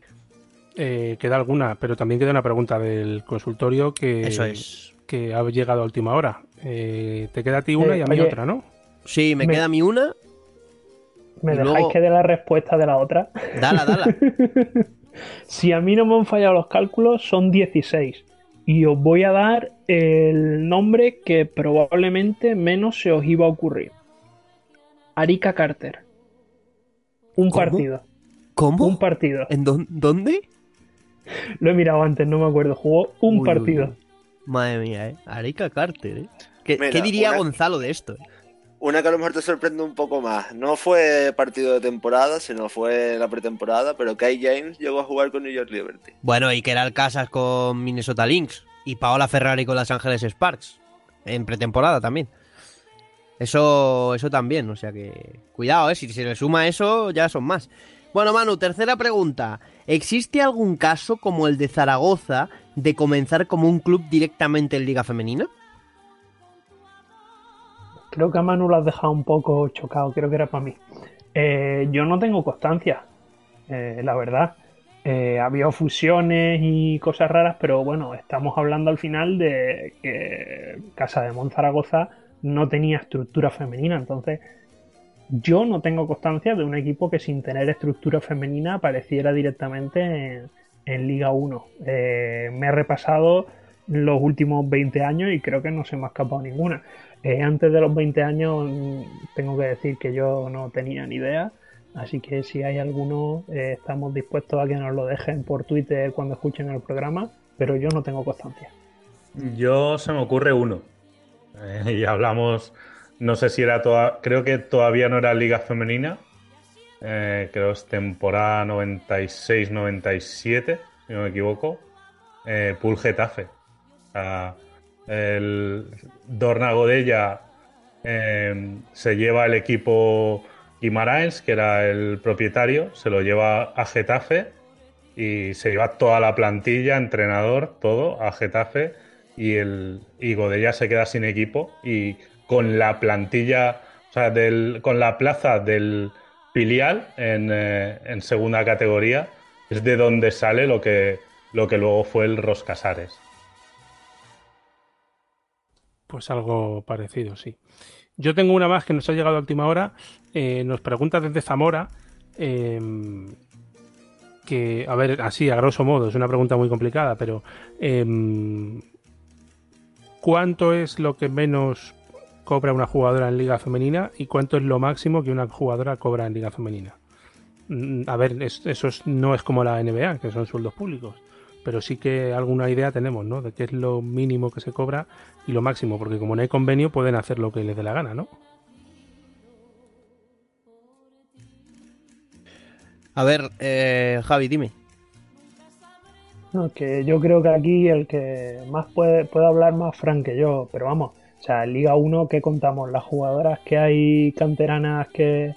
Eh, queda alguna, pero también queda una pregunta del consultorio que, Eso es. que ha llegado a última hora. Eh, te queda a ti una Eh, y a mí oye, otra, ¿no? Sí, me, Me- queda mi una. ¿Me dejáis luego- que dé la respuesta de la otra? Dala, dala. Si a mí no me han fallado los cálculos, son 16. Y os voy a dar el nombre que probablemente menos se os iba a ocurrir. Arika Carter. Un ¿Cómo? partido. ¿Cómo? Un partido. ¿En dón- dónde? Lo he mirado antes, no me acuerdo. Jugó un Uy, uy, partido. uy. Madre mía, ¿eh? Arica Carter, ¿eh? ¿Qué, Mira, qué diría una- Gonzalo de esto? eh? Una que a lo mejor te sorprende un poco más. No fue partido de temporada, sino fue la pretemporada, pero Kai James llegó a jugar con New York Liberty. Bueno, y que era el Casas con Minnesota Lynx y Paola Ferrari con Los Ángeles Sparks en pretemporada también. Eso, eso también, o sea que cuidado, ¿eh? si se le suma eso ya son más. Bueno, Manu, tercera pregunta. ¿Existe algún caso como el de Zaragoza de comenzar como un club directamente en Liga Femenina? Creo que a Manu lo has dejado un poco chocado, creo que era para mí. Eh, yo no tengo constancia, eh, la verdad. Eh, había fusiones y cosas raras, pero bueno, estamos hablando al final de que Casa de Monzaragoza no tenía estructura femenina, entonces yo no tengo constancia de un equipo que sin tener estructura femenina apareciera directamente en, Liga 1. Eh, me he repasado los últimos 20 años y creo que no se me ha escapado ninguna. Eh, antes de los 20 años mm, tengo que decir que yo no tenía ni idea, así que si hay alguno eh, estamos dispuestos a que nos lo dejen por Twitter cuando escuchen el programa, pero yo no tengo constancia. Yo se me ocurre uno. Y hablamos, no sé si era toda, creo que todavía no era Liga Femenina. Eh, creo es temporada 96-97, si no me equivoco. Eh, Pool Getafe. O sea, el Dorna Godella eh, se lleva el equipo Guimaraes, que era el propietario, se lo lleva a Getafe y se lleva toda la plantilla, entrenador, todo a Getafe y el y Godella se queda sin equipo y con la plantilla, o sea, del, con la plaza del filial en, eh, en segunda categoría es de donde sale lo que lo que luego fue el Roscasares. Pues algo parecido, sí. Yo tengo una más que nos ha llegado a última hora. Eh, nos pregunta desde Zamora. eh, que, a ver, así, a grosso modo, es una pregunta muy complicada, pero. em, ¿Cuánto es lo que menos cobra una jugadora en Liga Femenina y cuánto es lo máximo que una jugadora cobra en Liga Femenina? Mm, A ver, es- eso es- no es como la NBA, que son sueldos públicos, pero sí que alguna idea tenemos, ¿no? De qué es lo mínimo que se cobra y lo máximo, porque como no hay convenio pueden hacer lo que les dé la gana, ¿no? A ver, eh, Javi, dime. No, que yo creo que aquí el que más puede, puede hablar más Fran que yo, pero vamos, o sea, en Liga 1, ¿qué contamos? ¿Las jugadoras que hay canteranas que,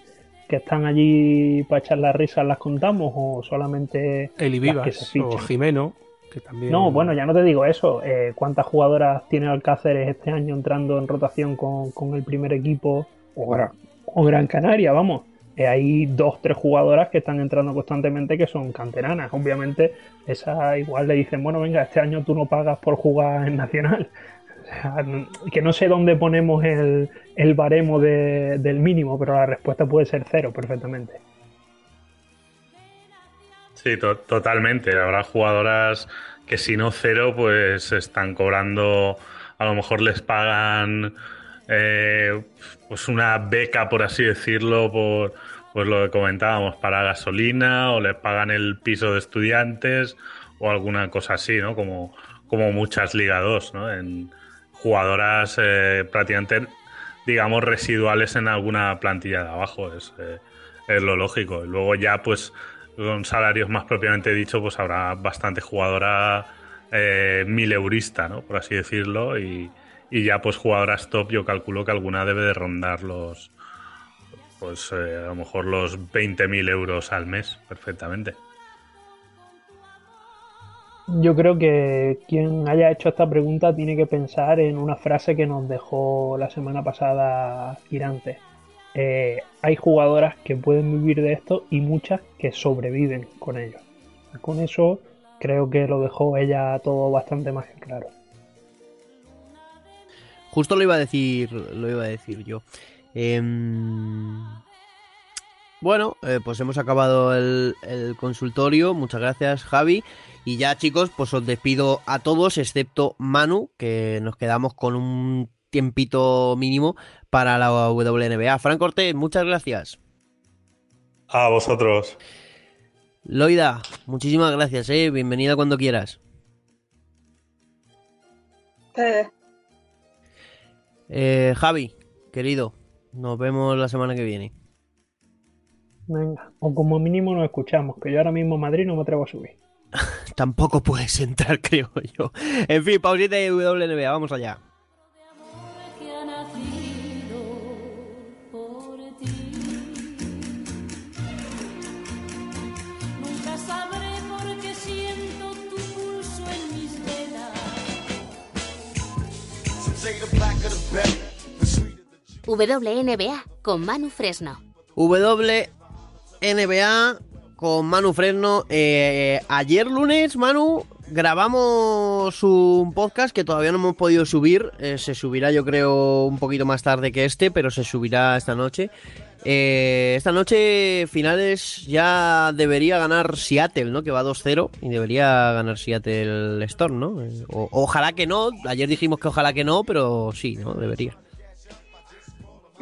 que están allí para echar las risas las contamos o solamente Eli las que se o? Jimeno, que también... No, bueno, ya no te digo eso. Eh, ¿Cuántas jugadoras tiene Alcáceres este año entrando en rotación con, con el primer equipo? O Gran, o Gran Canaria, vamos. Eh, hay dos, tres jugadoras que están entrando constantemente que son canteranas. Obviamente, esa igual le dicen, bueno, venga, este año tú no pagas por jugar en Nacional. Que no sé dónde ponemos el, el baremo de- del mínimo, pero la respuesta puede ser cero perfectamente. Sí, to- totalmente. Habrá jugadoras que si no cero, pues están cobrando, a lo mejor les pagan eh, pues una beca, por así decirlo, por pues lo que comentábamos, para gasolina, o les pagan el piso de estudiantes, o alguna cosa así, ¿no? Como, como muchas Liga 2, ¿no? Jugadoras eh, prácticamente, digamos, residuales en alguna plantilla de abajo. Es, eh, es lo lógico. Y luego ya, pues, con salarios más propiamente dicho, pues habrá bastante jugadora eh, mileurista, ¿no? Por así decirlo. Y, y ya, pues, jugadoras top, yo calculo que alguna debe de rondar los, pues, eh, a lo mejor los 20.000 euros al mes, perfectamente. Yo creo que quien haya hecho esta pregunta tiene que pensar en una frase que nos dejó la semana pasada Girante. Eh, hay jugadoras que pueden vivir de esto y muchas que sobreviven con ello. Con eso creo que lo dejó ella todo bastante más que claro. Justo lo iba a decir, lo iba a decir yo. Em, bueno, eh, pues hemos acabado el, el, consultorio. Muchas gracias, Javi. Y ya, chicos, pues os despido a todos, excepto Manu, que nos quedamos con un tiempito mínimo para la WNBA. Fran Cortés, muchas gracias. A vosotros. Loida, muchísimas gracias, eh. Bienvenida cuando quieras. Eh, Javi, querido, nos vemos la semana que viene. Venga, o como mínimo nos escuchamos, que yo ahora mismo en Madrid no me atrevo a subir. Tampoco puedes entrar, creo yo. En fin, pausita de WNBA, vamos allá. WNBA con Manu Fresno. WNBA con Manu Fresno. Eh, ayer lunes, Manu, grabamos un podcast que todavía no hemos podido subir. Eh, se subirá yo creo un poquito más tarde que este, pero se subirá esta noche. Eh, esta noche finales ya debería ganar Seattle, ¿no? Que va 2-0 y debería ganar Seattle Storm, ¿no? O, ojalá que no. Ayer dijimos que ojalá que no, pero sí, ¿no? Debería.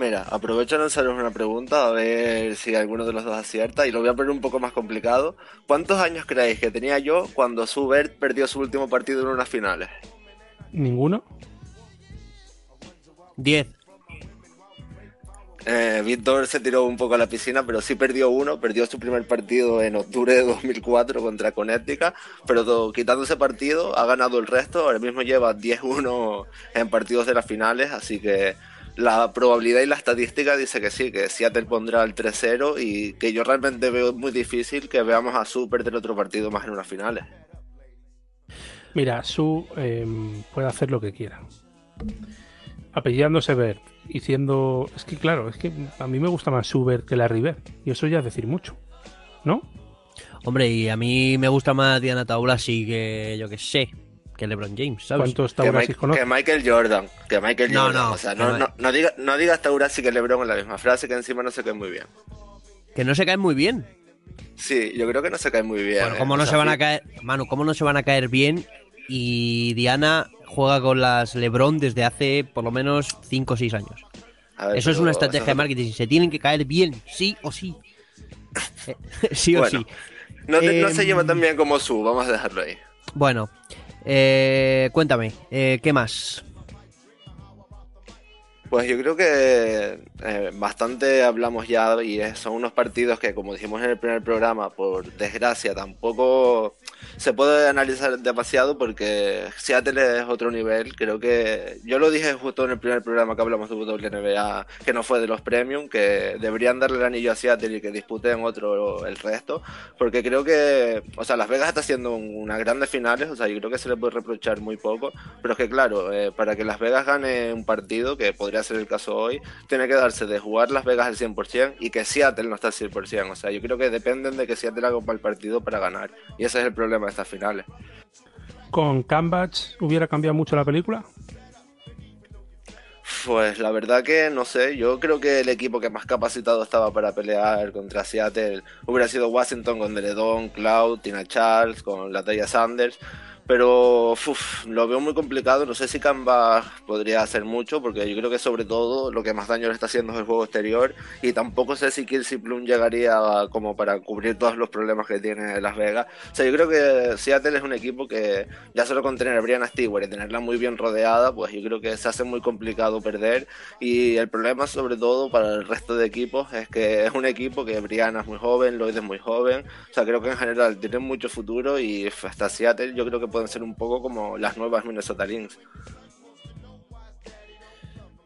Mira, aprovecho a lanzaros una pregunta a ver si alguno de los dos acierta y lo voy a poner un poco más complicado. ¿Cuántos años creéis que tenía yo cuando Subert perdió su último partido en unas finales? ¿Ninguno? Diez. Eh, Víctor se tiró un poco a la piscina, pero sí perdió uno. Perdió su primer partido en octubre de 2004 contra Connecticut, pero todo, quitando ese partido ha ganado el resto. Ahora mismo lleva 10-1 en partidos de las finales, así que la probabilidad y la estadística dice que sí, que Seattle pondrá el 3-0 y que yo realmente veo muy difícil que veamos a Su perder otro partido más en unas finales. Mira, Su eh, puede hacer lo que quiera. Apellidándose Bert y siendo. Es que claro, es que a mí me gusta más Su Bert que la River. Y eso ya es decir mucho. ¿No? Hombre, y a mí me gusta más Diana Taurasi que yo que sé, que LeBron James, ¿sabes? ¿Cuántos Mike- conoces? que Michael Jordan, que Michael No, Jordan. no, o sea, no, no, no, diga, no digas Taurasi que LeBron en la misma frase, que encima no se cae muy bien. Que no se caen muy bien. Sí, yo creo que no se cae muy bien. Bueno, ¿eh? ¿cómo O no sea, se van a caer, Manu, cómo no se van a caer bien? Y Diana juega con las LeBron desde hace por lo menos 5 o 6 años. Ver, Eso es una estrategia de marketing. Se tienen que caer bien, sí o sí. Eh, sí o Bueno, sí. No, no se lleva tan bien como Su, vamos a dejarlo ahí. Bueno, eh, cuéntame, eh, ¿qué más? Pues yo creo que eh, bastante hablamos ya y son unos partidos que, como dijimos en el primer programa, por desgracia tampoco se puede analizar demasiado porque Seattle es otro nivel. Creo que yo lo dije justo en el primer programa que hablamos de WNBA, que no fue de los Premium, que deberían darle el anillo a Seattle y que disputen otro el resto, porque creo que, o sea, Las Vegas está haciendo un- unas grandes finales, o sea, yo creo que se le puede reprochar muy poco, pero es que claro, eh, para que Las Vegas gane un partido, que podría ser el caso hoy, tiene que darse de jugar Las Vegas al 100% y que Seattle no está al 100%, o sea, yo creo que dependen de que Seattle haga un mal partido para ganar, y ese es el problema de estas finales. ¿Con Cambach hubiera cambiado mucho la película? Pues la verdad que no sé, yo creo que el equipo que más capacitado estaba para pelear contra Seattle hubiera sido Washington con Deledon, Cloud, Tina Charles, con Lataya Sanders, pero uf, lo veo muy complicado, no sé si Canva podría hacer mucho, porque yo creo que sobre todo lo que más daño le está haciendo es el juego exterior, y tampoco sé si Kelsey Plum llegaría como para cubrir todos los problemas que tiene Las Vegas. O sea, yo creo que Seattle es un equipo que ya solo con tener a Brianna Stewart y tenerla muy bien rodeada, pues yo creo que se hace muy complicado perder, y el problema sobre todo para el resto de equipos es que es un equipo que Brianna es muy joven, Lloyd es muy joven, o sea, creo que en general tienen mucho futuro y hasta Seattle yo creo que ser un poco como las nuevas Minnesota Lynx.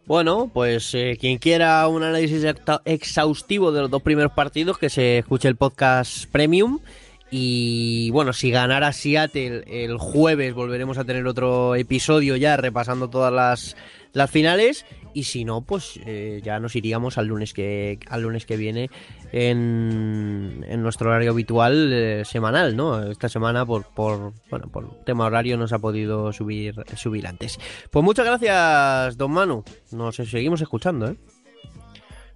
Bueno, pues eh, quien quiera un análisis exhaustivo de los dos primeros partidos, que se escuche el podcast premium. Y bueno, si ganara Seattle el jueves volveremos a tener otro episodio ya repasando todas las, las finales. Y si no, pues eh, ya nos iríamos al lunes que, al lunes que viene en, en nuestro horario habitual eh, semanal, ¿no? Esta semana por, por, bueno, por tema horario no se ha podido subir, subir antes. Pues muchas gracias, don Manu. Nos seguimos escuchando, ¿eh?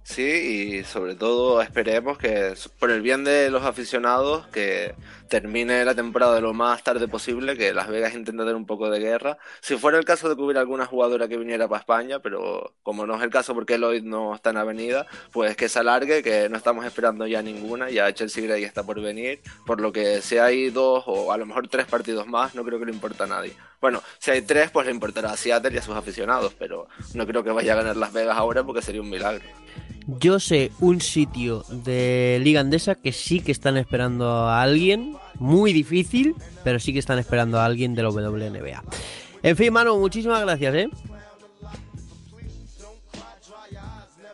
Sí, y sobre todo esperemos que por el bien de los aficionados que termine la temporada lo más tarde posible, que Las Vegas intente tener un poco de guerra. Si fuera el caso de que hubiera alguna jugadora que viniera para España, pero como no es el caso porque Lloyd no está en avenida, pues que se alargue, que no estamos esperando ya ninguna, ya Chelsea Gray está por venir, por lo que si hay dos o a lo mejor tres partidos más, no creo que le importa a nadie. Bueno, si hay tres, pues le importará a Seattle y a sus aficionados, pero no creo que vaya a ganar Las Vegas ahora porque sería un milagro. Yo sé un sitio de Liga Andesa que sí que están esperando a alguien, muy difícil, pero sí que están esperando a alguien de la WNBA. En fin, mano, muchísimas gracias, ¿eh?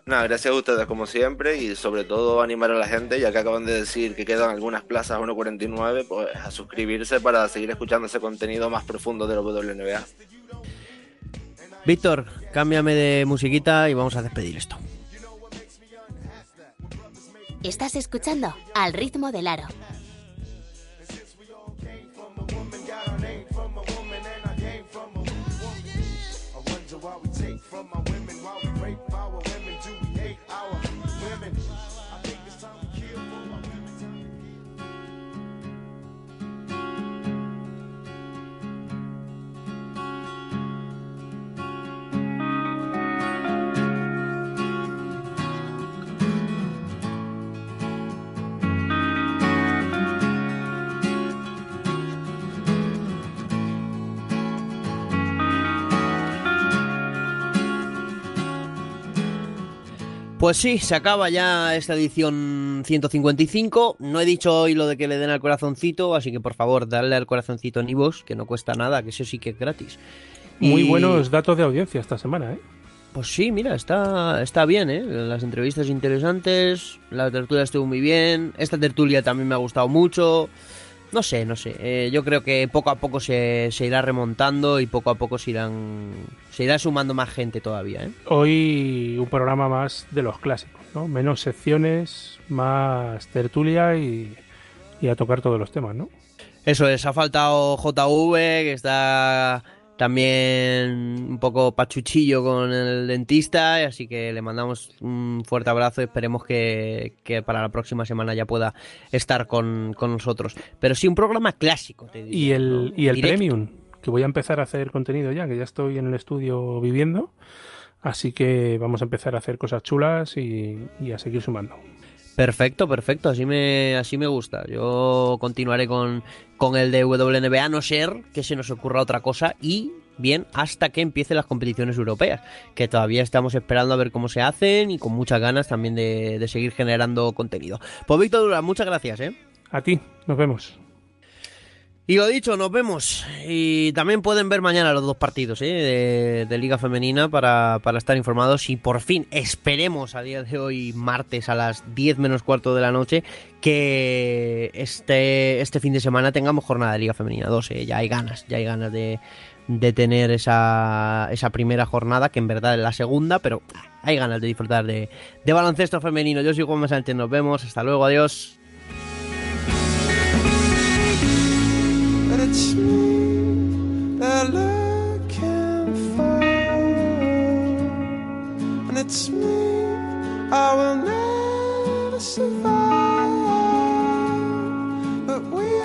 Nada, gracias a ustedes como siempre y sobre todo animar a la gente, ya que acaban de decir que quedan algunas plazas 1.49, pues a suscribirse para seguir escuchando ese contenido más profundo de la WNBA. Víctor, cámbiame de musiquita y vamos a despedir esto. Estás escuchando Al ritmo del aro. Pues sí, se acaba ya esta edición 155. No he dicho hoy lo de que le den al corazoncito, así que por favor, darle al corazoncito en Ivos, que no cuesta nada, que eso sí que es gratis. Muy Y- buenos datos de audiencia esta semana, ¿eh? Pues sí, mira, está, está bien, ¿eh? Las entrevistas interesantes, la tertulia estuvo muy bien, esta tertulia también me ha gustado mucho. No sé, no sé. eh, yo creo que poco a poco se, se irá remontando y poco a poco se irán se irá sumando más gente todavía, ¿eh? Hoy un programa más de los clásicos, ¿no? Menos secciones, más tertulia y, y a tocar todos los temas, ¿no? Eso es, ha faltado JV, que está también un poco pachuchillo con el dentista, así que le mandamos un fuerte abrazo y esperemos que, que para la próxima semana ya pueda estar con, con nosotros. Pero sí, un programa clásico, te diría, Y el, ¿no? y el Directo. Premium, que voy a empezar a hacer contenido ya, que ya estoy en el estudio viviendo. Así que vamos a empezar a hacer cosas chulas y, y a seguir sumando. Perfecto, perfecto, así me, así me gusta. Yo continuaré con, con el de WNBA, a no ser que se nos ocurra otra cosa y bien hasta que empiecen las competiciones europeas, que todavía estamos esperando a ver cómo se hacen y con muchas ganas también de, de seguir generando contenido. Pues Víctor Durán, muchas gracias, ¿eh? A ti, nos vemos. Y lo dicho, nos vemos. Y también pueden ver mañana los dos partidos ¿eh? de, Liga Femenina para, para estar informados. Y por fin, esperemos a día de hoy, martes a las 10 menos cuarto de la noche, que este, este fin de semana tengamos jornada de Liga Femenina 2. ¿eh? Ya hay ganas, ya hay ganas de, de tener esa, esa primera jornada, que en verdad es la segunda, pero hay ganas de disfrutar de, de baloncesto femenino. Yo soy Juan Sánchez, nos vemos. Hasta luego, adiós. It's me they're looking for, and it's me I will never survive, but we'll